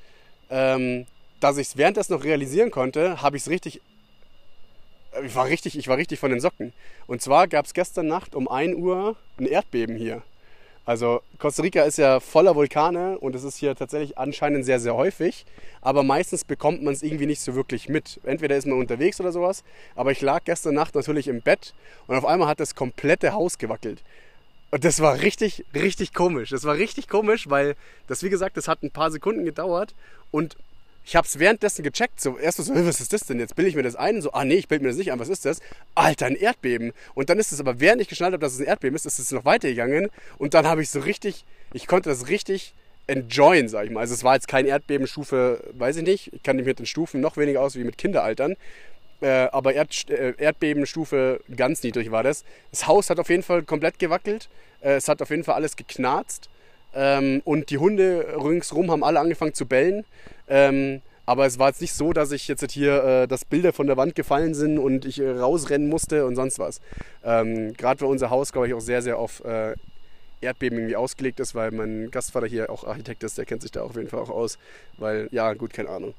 ähm, dass ich es währenddessen noch realisieren konnte, habe ich es richtig, äh, ich war richtig, ich war richtig von den Socken. Und zwar gab es gestern Nacht um 1 Uhr ein Erdbeben hier. Also Costa Rica ist ja voller Vulkane und es ist hier tatsächlich anscheinend sehr, sehr häufig. Aber meistens bekommt man es irgendwie nicht so wirklich mit. Entweder ist man unterwegs oder sowas. Aber ich lag gestern Nacht natürlich im Bett und auf einmal hat das komplette Haus gewackelt. Und das war richtig, richtig komisch. Das war richtig komisch, weil das, wie gesagt, das hat ein paar Sekunden gedauert und ich habe es währenddessen gecheckt. So, erst so, was ist das denn? Jetzt bilde ich mir das ein. So, ah nee, ich bilde mir das nicht ein. Was ist das? Alter, ein Erdbeben. Und dann ist es aber, während ich geschnallt habe, dass es ein Erdbeben ist, ist es noch weitergegangen. Und dann habe ich so richtig, ich konnte das richtig enjoyen, sag ich mal. Also es war jetzt kein Erdbebenstufe, weiß ich nicht. Ich kann mich mit den Stufen noch weniger aus wie mit Kinderaltern. Äh, aber Erd, äh, Erdbebenstufe ganz niedrig war das. Das Haus hat auf jeden Fall komplett gewackelt. Äh, es hat auf jeden Fall alles geknarzt. Ähm, und die Hunde ringsrum haben alle angefangen zu bellen. Ähm, aber es war jetzt nicht so, dass ich jetzt hier, äh, dass Bilder von der Wand gefallen sind und ich äh, rausrennen musste und sonst was. Ähm, Gerade weil unser Haus, glaube ich, auch sehr, sehr auf äh, Erdbeben irgendwie ausgelegt ist, weil mein Gastvater hier auch Architekt ist, der kennt sich da auf jeden Fall auch aus. Weil, ja, gut, keine Ahnung.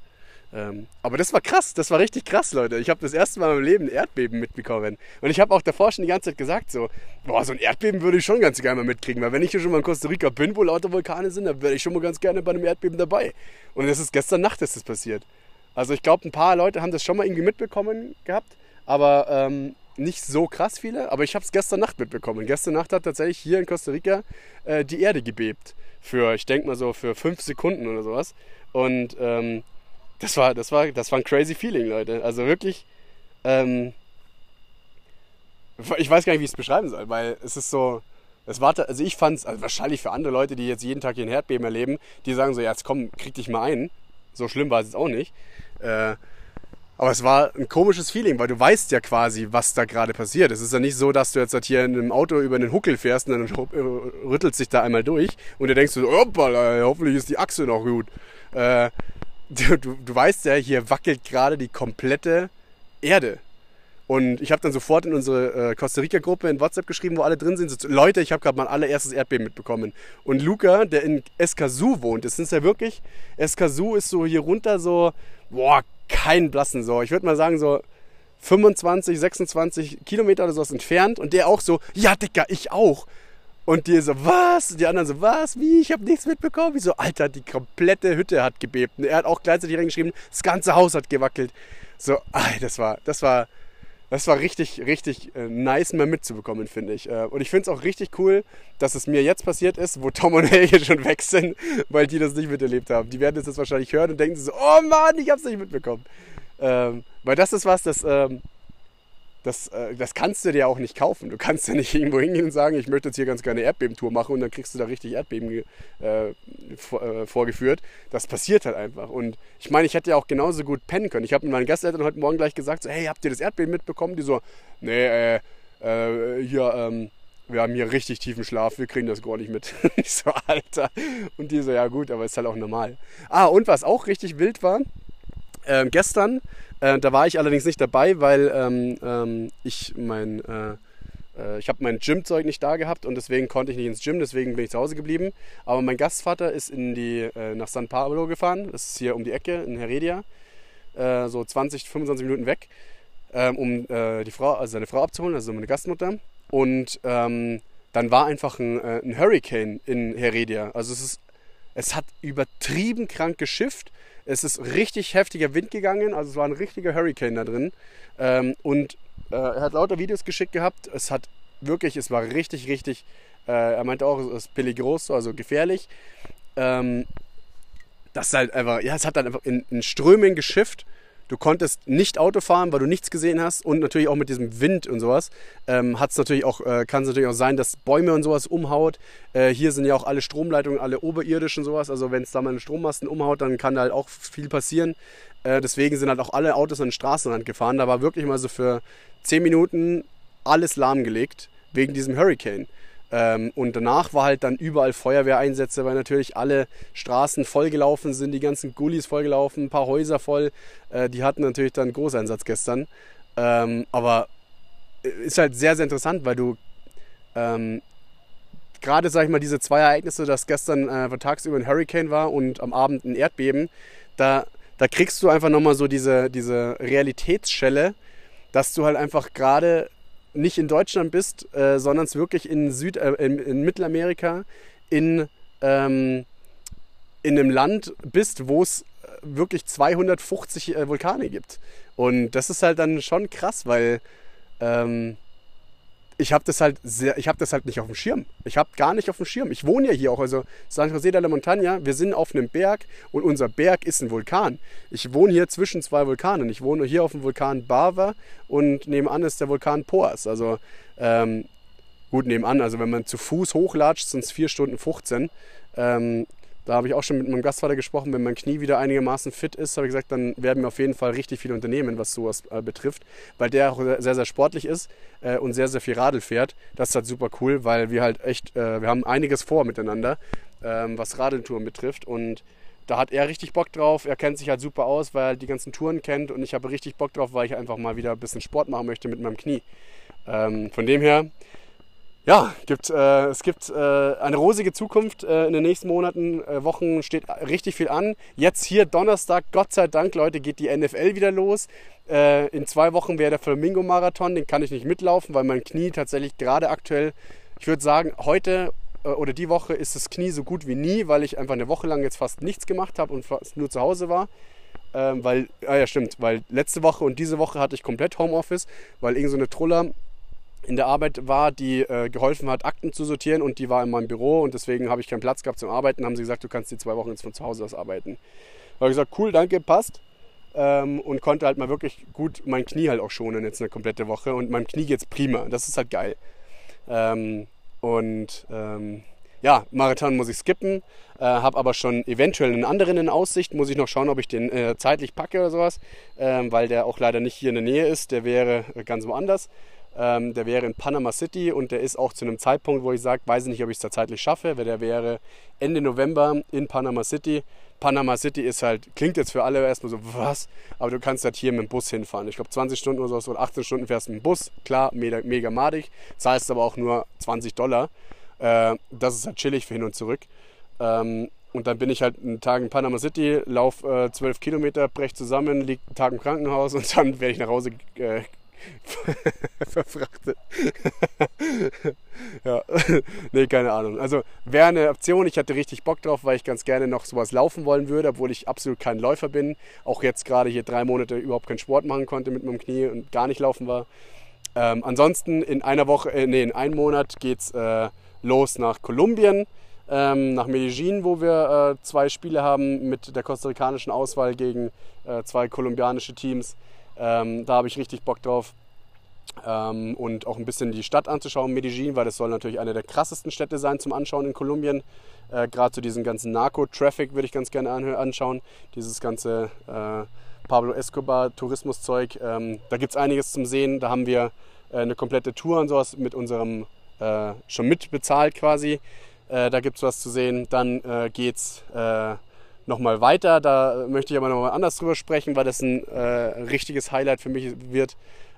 Ähm, aber das war krass, das war richtig krass, Leute. Ich habe das erste Mal in meinem Leben ein Erdbeben mitbekommen. Und ich habe auch davor schon die ganze Zeit gesagt, so, boah, so ein Erdbeben würde ich schon ganz gerne mal mitkriegen. Weil wenn ich hier schon mal in Costa Rica bin, wo lauter Vulkane sind, dann wäre ich schon mal ganz gerne bei einem Erdbeben dabei. Und es ist gestern Nacht ist das passiert. Also ich glaube, ein paar Leute haben das schon mal irgendwie mitbekommen gehabt, aber ähm, nicht so krass viele. Aber ich habe es gestern Nacht mitbekommen. Gestern Nacht hat tatsächlich hier in Costa Rica äh, die Erde gebebt. Für, ich denke mal so, für fünf Sekunden oder sowas. Und ähm, das war, das war, das war ein crazy Feeling, Leute. Also wirklich, ähm, ich weiß gar nicht, wie ich es beschreiben soll, weil es ist so, es war, also ich fand es, also wahrscheinlich für andere Leute, die jetzt jeden Tag hier ein Erdbeben erleben, die sagen so, ja, jetzt komm, krieg dich mal ein. So schlimm war es jetzt auch nicht. Äh, aber es war ein komisches Feeling, weil du weißt ja quasi, was da gerade passiert. Es ist ja nicht so, dass du jetzt halt hier in einem Auto über einen Huckel fährst und dann äh, rüttelt sich da einmal durch und du denkst so, hoppala, hoffentlich ist die Achse noch gut. Äh, du, du, du weißt ja, hier wackelt gerade die komplette Erde. Und ich habe dann sofort in unsere äh, Costa Rica-Gruppe in WhatsApp geschrieben, wo alle drin sind. So, Leute, ich habe gerade mein allererstes Erdbeben mitbekommen. Und Luca, der in Escazú wohnt, das ist ja wirklich, Escazú ist so hier runter so, boah, kein Blassen so. Ich würde mal sagen so 25, 26 Kilometer oder sowas entfernt. Und der auch so, ja Dicker, ich auch. Und die so, was? Die anderen so, was? Wie? Ich habe nichts mitbekommen. Wie so, Alter, die komplette Hütte hat gebebt. Und er hat auch gleichzeitig reingeschrieben, das ganze Haus hat gewackelt. So, ay, das war, das war, das war richtig, richtig äh, nice mal mitzubekommen, finde ich. Äh, und ich finde es auch richtig cool, dass es mir jetzt passiert ist, wo Tom und Helge schon weg sind, weil die das nicht miterlebt haben. Die werden das jetzt wahrscheinlich hören und denken so, oh Mann, ich habe es nicht mitbekommen. Ähm, weil das ist was, das, ähm, das, äh, das kannst du dir auch nicht kaufen. Du kannst ja nicht irgendwo hingehen und sagen, ich möchte jetzt hier ganz gerne Erdbebentour machen und dann kriegst du da richtig Erdbeben äh, äh, vorgeführt. Das passiert halt einfach. Und ich meine, ich hätte ja auch genauso gut pennen können. Ich habe meinen Gasteltern heute Morgen gleich gesagt, so, hey, habt ihr das Erdbeben mitbekommen? Die so, nee, äh, äh, hier, ähm, wir haben hier richtig tiefen Schlaf, wir kriegen das gar nicht mit. ich so, Alter. Und die so, ja gut, aber ist halt auch normal. Ah, und was auch richtig wild war, ähm, gestern äh, da war ich allerdings nicht dabei, weil ähm, ähm, ich mein, äh, äh, ich habe mein Gymzeug nicht da gehabt und deswegen konnte ich nicht ins Gym, deswegen bin ich zu Hause geblieben. Aber mein Gastvater ist in die, äh, nach San Pablo gefahren, das ist hier um die Ecke in Heredia, äh, so 20, 25 Minuten weg, ähm, um die Frau, also seine Frau abzuholen, also meine Gastmutter. Und ähm, dann war einfach ein, ein Hurricane in Heredia. Also es ist es hat übertrieben krank geschifft. Es ist richtig heftiger Wind gegangen, also es war ein richtiger Hurricane da drin. Ähm, und äh, er hat lauter Videos geschickt gehabt. Es hat wirklich, es war richtig, richtig, äh, er meinte auch, es ist peligroso, also gefährlich. Ähm, das ist halt einfach, ja, es hat dann einfach in, in Strömen geschifft Du konntest nicht Auto fahren, weil du nichts gesehen hast und natürlich auch mit diesem Wind und sowas ähm, hat's natürlich auch, äh, kann es natürlich auch sein, dass Bäume und sowas umhaut. Äh, hier sind ja auch alle Stromleitungen, alle oberirdisch und sowas. Also wenn es da mal einen Strommasten umhaut, dann kann da halt auch viel passieren. Äh, deswegen sind halt auch alle Autos an den Straßenrand gefahren. Da war wirklich mal so für 10 Minuten alles lahmgelegt wegen diesem Hurricane. Ähm, und danach war halt dann überall Feuerwehreinsätze, weil natürlich alle Straßen vollgelaufen sind, die ganzen Gullis vollgelaufen, ein paar Häuser voll. Äh, die hatten natürlich dann Großeinsatz gestern. Ähm, aber äh, ist halt sehr, sehr interessant, weil du ähm, gerade, sag ich mal, diese zwei Ereignisse, dass gestern äh, tagsüber ein Hurricane war und am Abend ein Erdbeben, da, da kriegst du einfach nochmal so diese, diese Realitätsschelle, dass du halt einfach gerade nicht in Deutschland bist, äh, sondern es wirklich in, Süd, äh, in, in, Mittelamerika, in, ähm, in einem Land bist, wo es äh, wirklich 250 äh, Vulkane gibt. Und das ist halt dann schon krass, weil ähm, ich habe das halt sehr, ich habe das halt nicht auf dem Schirm. Ich habe gar nicht auf dem Schirm. Ich wohne ja hier auch, also San José de la Montaña, wir sind auf einem Berg und unser Berg ist ein Vulkan. Ich wohne hier zwischen zwei Vulkanen. Ich wohne hier auf dem Vulkan Bava und nebenan ist der Vulkan Poas. Also ähm, gut nebenan, also wenn man zu Fuß hochlatscht, sind es 4 Stunden 15. Ähm, da habe ich auch schon mit meinem Gastvater gesprochen, wenn mein Knie wieder einigermaßen fit ist, habe ich gesagt, dann werden wir auf jeden Fall richtig viel unternehmen, was sowas äh, betrifft, weil der auch sehr, sehr sportlich ist äh, und sehr, sehr viel Radl fährt. Das ist halt super cool, weil wir halt echt, äh, wir haben einiges vor miteinander, ähm, was Radeltouren betrifft und da hat er richtig Bock drauf. Er kennt sich halt super aus, weil er die ganzen Touren kennt und ich habe richtig Bock drauf, weil ich einfach mal wieder ein bisschen Sport machen möchte mit meinem Knie. Ähm, von dem her ja, gibt, äh, es gibt äh, eine rosige Zukunft äh, in den nächsten Monaten, äh, Wochen steht richtig viel an. Jetzt hier Donnerstag, Gott sei Dank, Leute, geht die NFL wieder los. Äh, in zwei Wochen wäre der Flamingo-Marathon, den kann ich nicht mitlaufen, weil mein Knie tatsächlich gerade aktuell, ich würde sagen, heute äh, oder die Woche ist das Knie so gut wie nie, weil ich einfach eine Woche lang jetzt fast nichts gemacht habe und fast nur zu Hause war. Ähm, weil, ah ja stimmt, weil letzte Woche und diese Woche hatte ich komplett Homeoffice, weil irgend so eine Truller in der Arbeit war, die äh, geholfen hat, Akten zu sortieren und die war in meinem Büro und deswegen habe ich keinen Platz gehabt zum Arbeiten. Haben sie gesagt, du kannst die zwei Wochen jetzt von zu Hause aus arbeiten. Habe ich gesagt, cool, danke, passt. Ähm, und konnte halt mal wirklich gut mein Knie halt auch schonen jetzt eine komplette Woche und meinem Knie geht's prima. Das ist halt geil. Ähm, und ähm, ja, Marathon muss ich skippen, äh, habe aber schon eventuell einen anderen in Aussicht. Muss ich noch schauen, ob ich den äh, zeitlich packe oder sowas, ähm, weil der auch leider nicht hier in der Nähe ist. Der wäre ganz woanders. Ähm, der wäre in Panama City und der ist auch zu einem Zeitpunkt, wo ich sage, weiß ich nicht, ob ich es da zeitlich schaffe, weil der wäre Ende November in Panama City. Panama City ist halt, klingt jetzt für alle erstmal so, was? Aber du kannst halt hier mit dem Bus hinfahren. Ich glaube 20 Stunden oder so oder 18 Stunden fährst du mit dem Bus. Klar, mega, mega madig. Zahlst aber auch nur 20 Dollar. Äh, das ist halt chillig für hin und zurück. Ähm, und dann bin ich halt einen Tag in Panama City, lauf äh, 12 Kilometer, brech zusammen, lieg einen Tag im Krankenhaus und dann werde ich nach Hause äh, verfrachtet. ja, nee, keine Ahnung. Also wäre eine Option. Ich hatte richtig Bock drauf, weil ich ganz gerne noch sowas laufen wollen würde, obwohl ich absolut kein Läufer bin. Auch jetzt gerade hier drei Monate überhaupt keinen Sport machen konnte mit meinem Knie und gar nicht laufen war. Ähm, ansonsten in einer Woche, äh, nee, in einem Monat geht's äh, los nach Kolumbien. Ähm, nach Medellin, wo wir äh, zwei Spiele haben mit der kostarikanischen Auswahl gegen äh, zwei kolumbianische Teams. Ähm, da habe ich richtig Bock drauf. Ähm, und auch ein bisschen die Stadt anzuschauen, Medellin, weil das soll natürlich eine der krassesten Städte sein zum Anschauen in Kolumbien. Äh, Gerade zu diesem ganzen Narco-Traffic würde ich ganz gerne anschauen. Dieses ganze äh, Pablo Escobar-Tourismuszeug. Ähm, da gibt es einiges zum Sehen. Da haben wir äh, eine komplette Tour und sowas mit unserem äh, schon mitbezahlt quasi. Äh, da gibt es was zu sehen. Dann äh, geht es nochmal weiter. Da möchte ich aber nochmal anders drüber sprechen, weil das ein äh, richtiges Highlight für mich wird.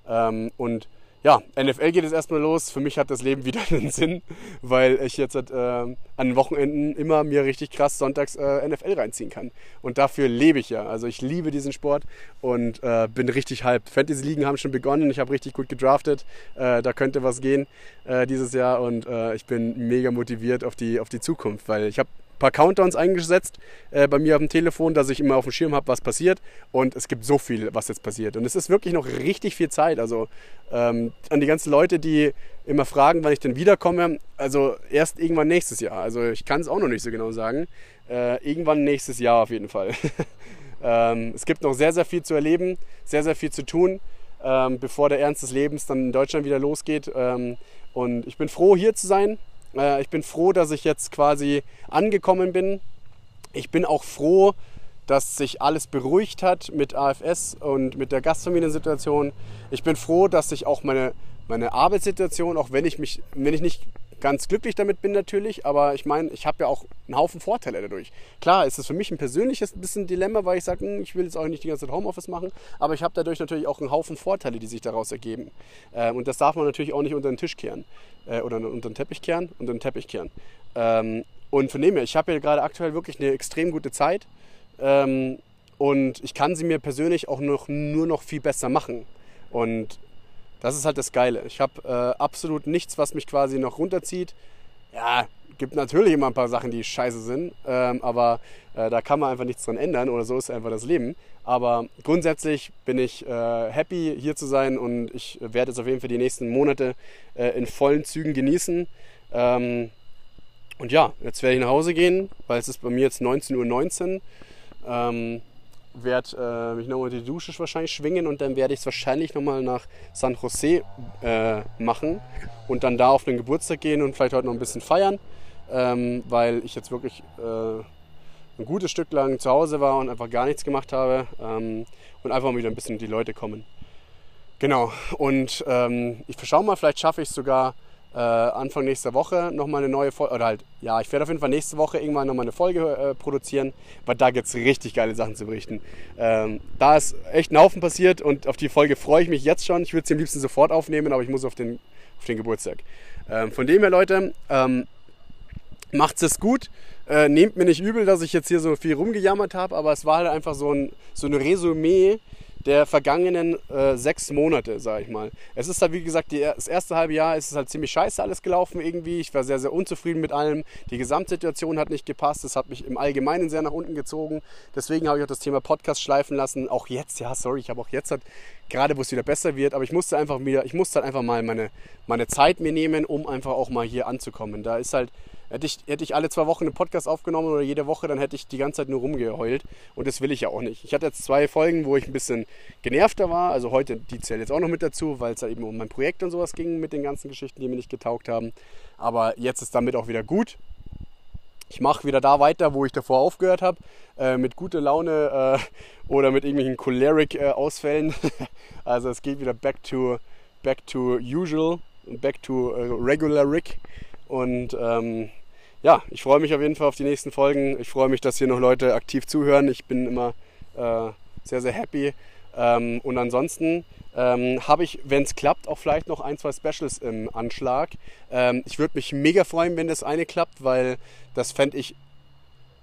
Ähm, und ja, NFL geht es erstmal los. Für mich hat das Leben wieder einen Sinn, weil ich jetzt äh, an den Wochenenden immer mir richtig krass sonntags äh, NFL reinziehen kann. Und dafür lebe ich ja. Also ich liebe diesen Sport und äh, bin richtig hyped. Fantasy-Ligen haben schon begonnen. Ich habe richtig gut gedraftet. Äh, da könnte was gehen äh, dieses Jahr und äh, ich bin mega motiviert auf die, auf die Zukunft, weil ich habe paar Countdowns eingesetzt äh, bei mir auf dem Telefon, dass ich immer auf dem Schirm habe, was passiert. Und es gibt so viel, was jetzt passiert. Und es ist wirklich noch richtig viel Zeit. Also ähm, an die ganzen Leute, die immer fragen, wann ich denn wiederkomme. Also erst irgendwann nächstes Jahr. Also ich kann es auch noch nicht so genau sagen. Äh, irgendwann nächstes Jahr auf jeden Fall. ähm, es gibt noch sehr, sehr viel zu erleben, sehr, sehr viel zu tun, ähm, bevor der Ernst des Lebens dann in Deutschland wieder losgeht. Ähm, und ich bin froh, hier zu sein. Äh, ich bin froh, dass ich jetzt quasi angekommen bin. Ich bin auch froh, dass sich alles beruhigt hat mit AFS und mit der Gastfamiliensituation. Ich bin froh, dass sich auch meine, meine Arbeitssituation, auch wenn ich mich, wenn ich nicht ganz glücklich damit bin natürlich, aber ich meine, ich habe ja auch einen Haufen Vorteile dadurch. Klar, ist es für mich ein persönliches bisschen Dilemma, weil ich sage, hm, ich will jetzt auch nicht die ganze Zeit Homeoffice machen, aber ich habe dadurch natürlich auch einen Haufen Vorteile, die sich daraus ergeben. Ähm, und das darf man natürlich auch nicht unter den Tisch kehren äh, oder unter den Teppich kehren, unter den Teppich kehren. Ähm, und von dem her, ich habe ja gerade aktuell wirklich eine extrem gute Zeit ähm, und ich kann sie mir persönlich auch noch, nur noch viel besser machen. Und das ist halt das Geile. Ich habe äh, absolut nichts, was mich quasi noch runterzieht. Ja, gibt natürlich immer ein paar Sachen, die scheiße sind, ähm, aber äh, da kann man einfach nichts dran ändern oder so ist einfach das Leben. Aber grundsätzlich bin ich äh, happy hier zu sein und ich werde es auf jeden Fall die nächsten Monate äh, in vollen Zügen genießen. Ähm, und ja, jetzt werde ich nach Hause gehen, weil es ist bei mir jetzt 19.19 Uhr. Ähm, werde äh, mich nochmal die Dusche wahrscheinlich schwingen und dann werde ich es wahrscheinlich nochmal nach San Jose äh, machen und dann da auf den Geburtstag gehen und vielleicht heute noch ein bisschen feiern, ähm, weil ich jetzt wirklich äh, ein gutes Stück lang zu Hause war und einfach gar nichts gemacht habe ähm, und einfach mal wieder ein bisschen die Leute kommen. Genau, und ähm, ich schaue mal, vielleicht schaffe ich es sogar äh, Anfang nächster Woche nochmal eine neue Folge, oder halt, ja, ich werde auf jeden Fall nächste Woche irgendwann nochmal eine Folge äh, produzieren, weil da gibt es richtig geile Sachen zu berichten. Ähm, da ist echt ein Haufen passiert und auf die Folge freue ich mich jetzt schon. Ich würde sie am liebsten sofort aufnehmen, aber ich muss auf den, auf den Geburtstag. Ähm, von dem her, Leute, ähm, macht's es gut. Äh, nehmt mir nicht übel, dass ich jetzt hier so viel rumgejammert habe, aber es war halt einfach so ein, so ein Resümee der vergangenen äh, sechs Monate, sage ich mal. Es ist halt, wie gesagt, die, das erste halbe Jahr ist es halt ziemlich scheiße alles gelaufen irgendwie. Ich war sehr, sehr unzufrieden mit allem. Die Gesamtsituation hat nicht gepasst. Es hat mich im Allgemeinen sehr nach unten gezogen. Deswegen habe ich auch das Thema Podcast schleifen lassen. Auch jetzt, ja, sorry, ich habe auch jetzt halt, gerade wo es wieder besser wird, aber ich musste einfach wieder, ich musste halt einfach mal meine, meine Zeit mir nehmen, um einfach auch mal hier anzukommen. Da ist halt, Hätte ich, hätte ich alle zwei Wochen einen Podcast aufgenommen oder jede Woche, dann hätte ich die ganze Zeit nur rumgeheult. Und das will ich ja auch nicht. Ich hatte jetzt zwei Folgen, wo ich ein bisschen genervter war. Also heute, die zählt jetzt auch noch mit dazu, weil es halt eben um mein Projekt und sowas ging mit den ganzen Geschichten, die mir nicht getaugt haben. Aber jetzt ist damit auch wieder gut. Ich mache wieder da weiter, wo ich davor aufgehört habe, äh, mit guter Laune äh, oder mit irgendwelchen Choleric-Ausfällen. Äh, also es geht wieder back to, back to usual, back to äh, regular Rick. Und ähm, ja, ich freue mich auf jeden Fall auf die nächsten Folgen. Ich freue mich, dass hier noch Leute aktiv zuhören. Ich bin immer äh, sehr, sehr happy. Ähm, und ansonsten ähm, habe ich, wenn es klappt, auch vielleicht noch ein, zwei Specials im Anschlag. Ähm, ich würde mich mega freuen, wenn das eine klappt, weil das fände ich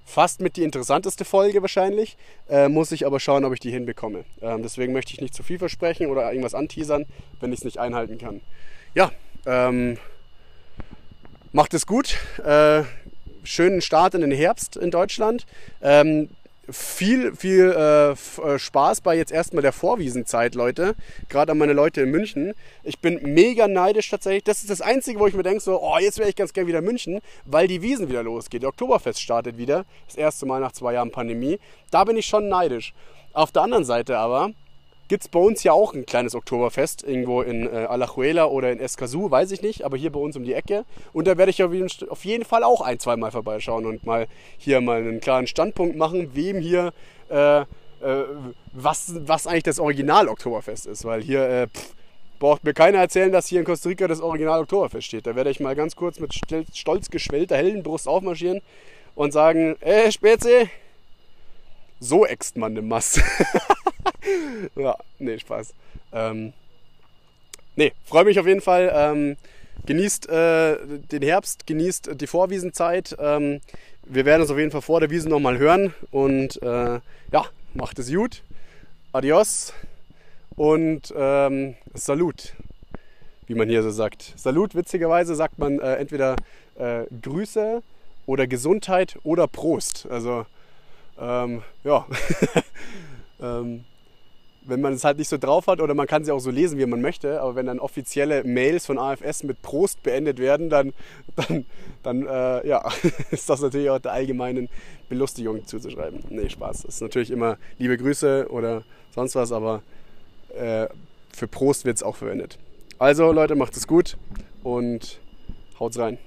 fast mit die interessanteste Folge wahrscheinlich. Äh, muss ich aber schauen, ob ich die hinbekomme. Ähm, deswegen möchte ich nicht zu viel versprechen oder irgendwas anteasern, wenn ich es nicht einhalten kann. Ja, ähm, Macht es gut. Äh, schönen Start in den Herbst in Deutschland. Viel, viel äh, äh, Spaß bei jetzt erstmal der Vorwiesenzeit, Leute. Gerade an meine Leute in München. Ich bin mega neidisch tatsächlich. Das ist das Einzige, wo ich mir denke, so, oh, jetzt wäre ich ganz gerne wieder in München, weil die Wiesen wieder losgeht. Der Oktoberfest startet wieder. Das erste Mal nach zwei Jahren Pandemie. Da bin ich schon neidisch. Auf der anderen Seite aber gibt es bei uns ja auch ein kleines Oktoberfest, irgendwo in äh, Alajuela oder in Escazú, weiß ich nicht, aber hier bei uns um die Ecke. Und da werde ich auf jeden Fall auch ein, zwei Mal vorbeischauen und mal hier mal einen klaren Standpunkt machen, wem hier, äh, äh, was, was eigentlich das Original-Oktoberfest ist. Weil hier äh, pff, braucht mir keiner erzählen, dass hier in Costa Rica das Original-Oktoberfest steht. Da werde ich mal ganz kurz mit stolz geschwellter Heldenbrust aufmarschieren und sagen, ey, Spezi, so äxt man eine Masse. ja, nee, Spaß. Ähm, nee, freue mich auf jeden Fall. Ähm, genießt äh, den Herbst, genießt die Vorwiesenzeit. Ähm, wir werden uns auf jeden Fall vor der Wiesen nochmal hören. Und äh, ja, macht es gut. Adios und ähm, Salut, wie man hier so sagt. Salut, witzigerweise sagt man äh, entweder äh, Grüße oder Gesundheit oder Prost. Also, ähm, ja. ähm, wenn man es halt nicht so drauf hat oder man kann sie auch so lesen, wie man möchte, aber wenn dann offizielle Mails von AFS mit Prost beendet werden, dann, dann, dann äh, ja, ist das natürlich auch der allgemeinen Belustigung zuzuschreiben. Nee, Spaß. Das ist natürlich immer liebe Grüße oder sonst was, aber äh, für Prost wird es auch verwendet. Also Leute, macht es gut und haut's rein.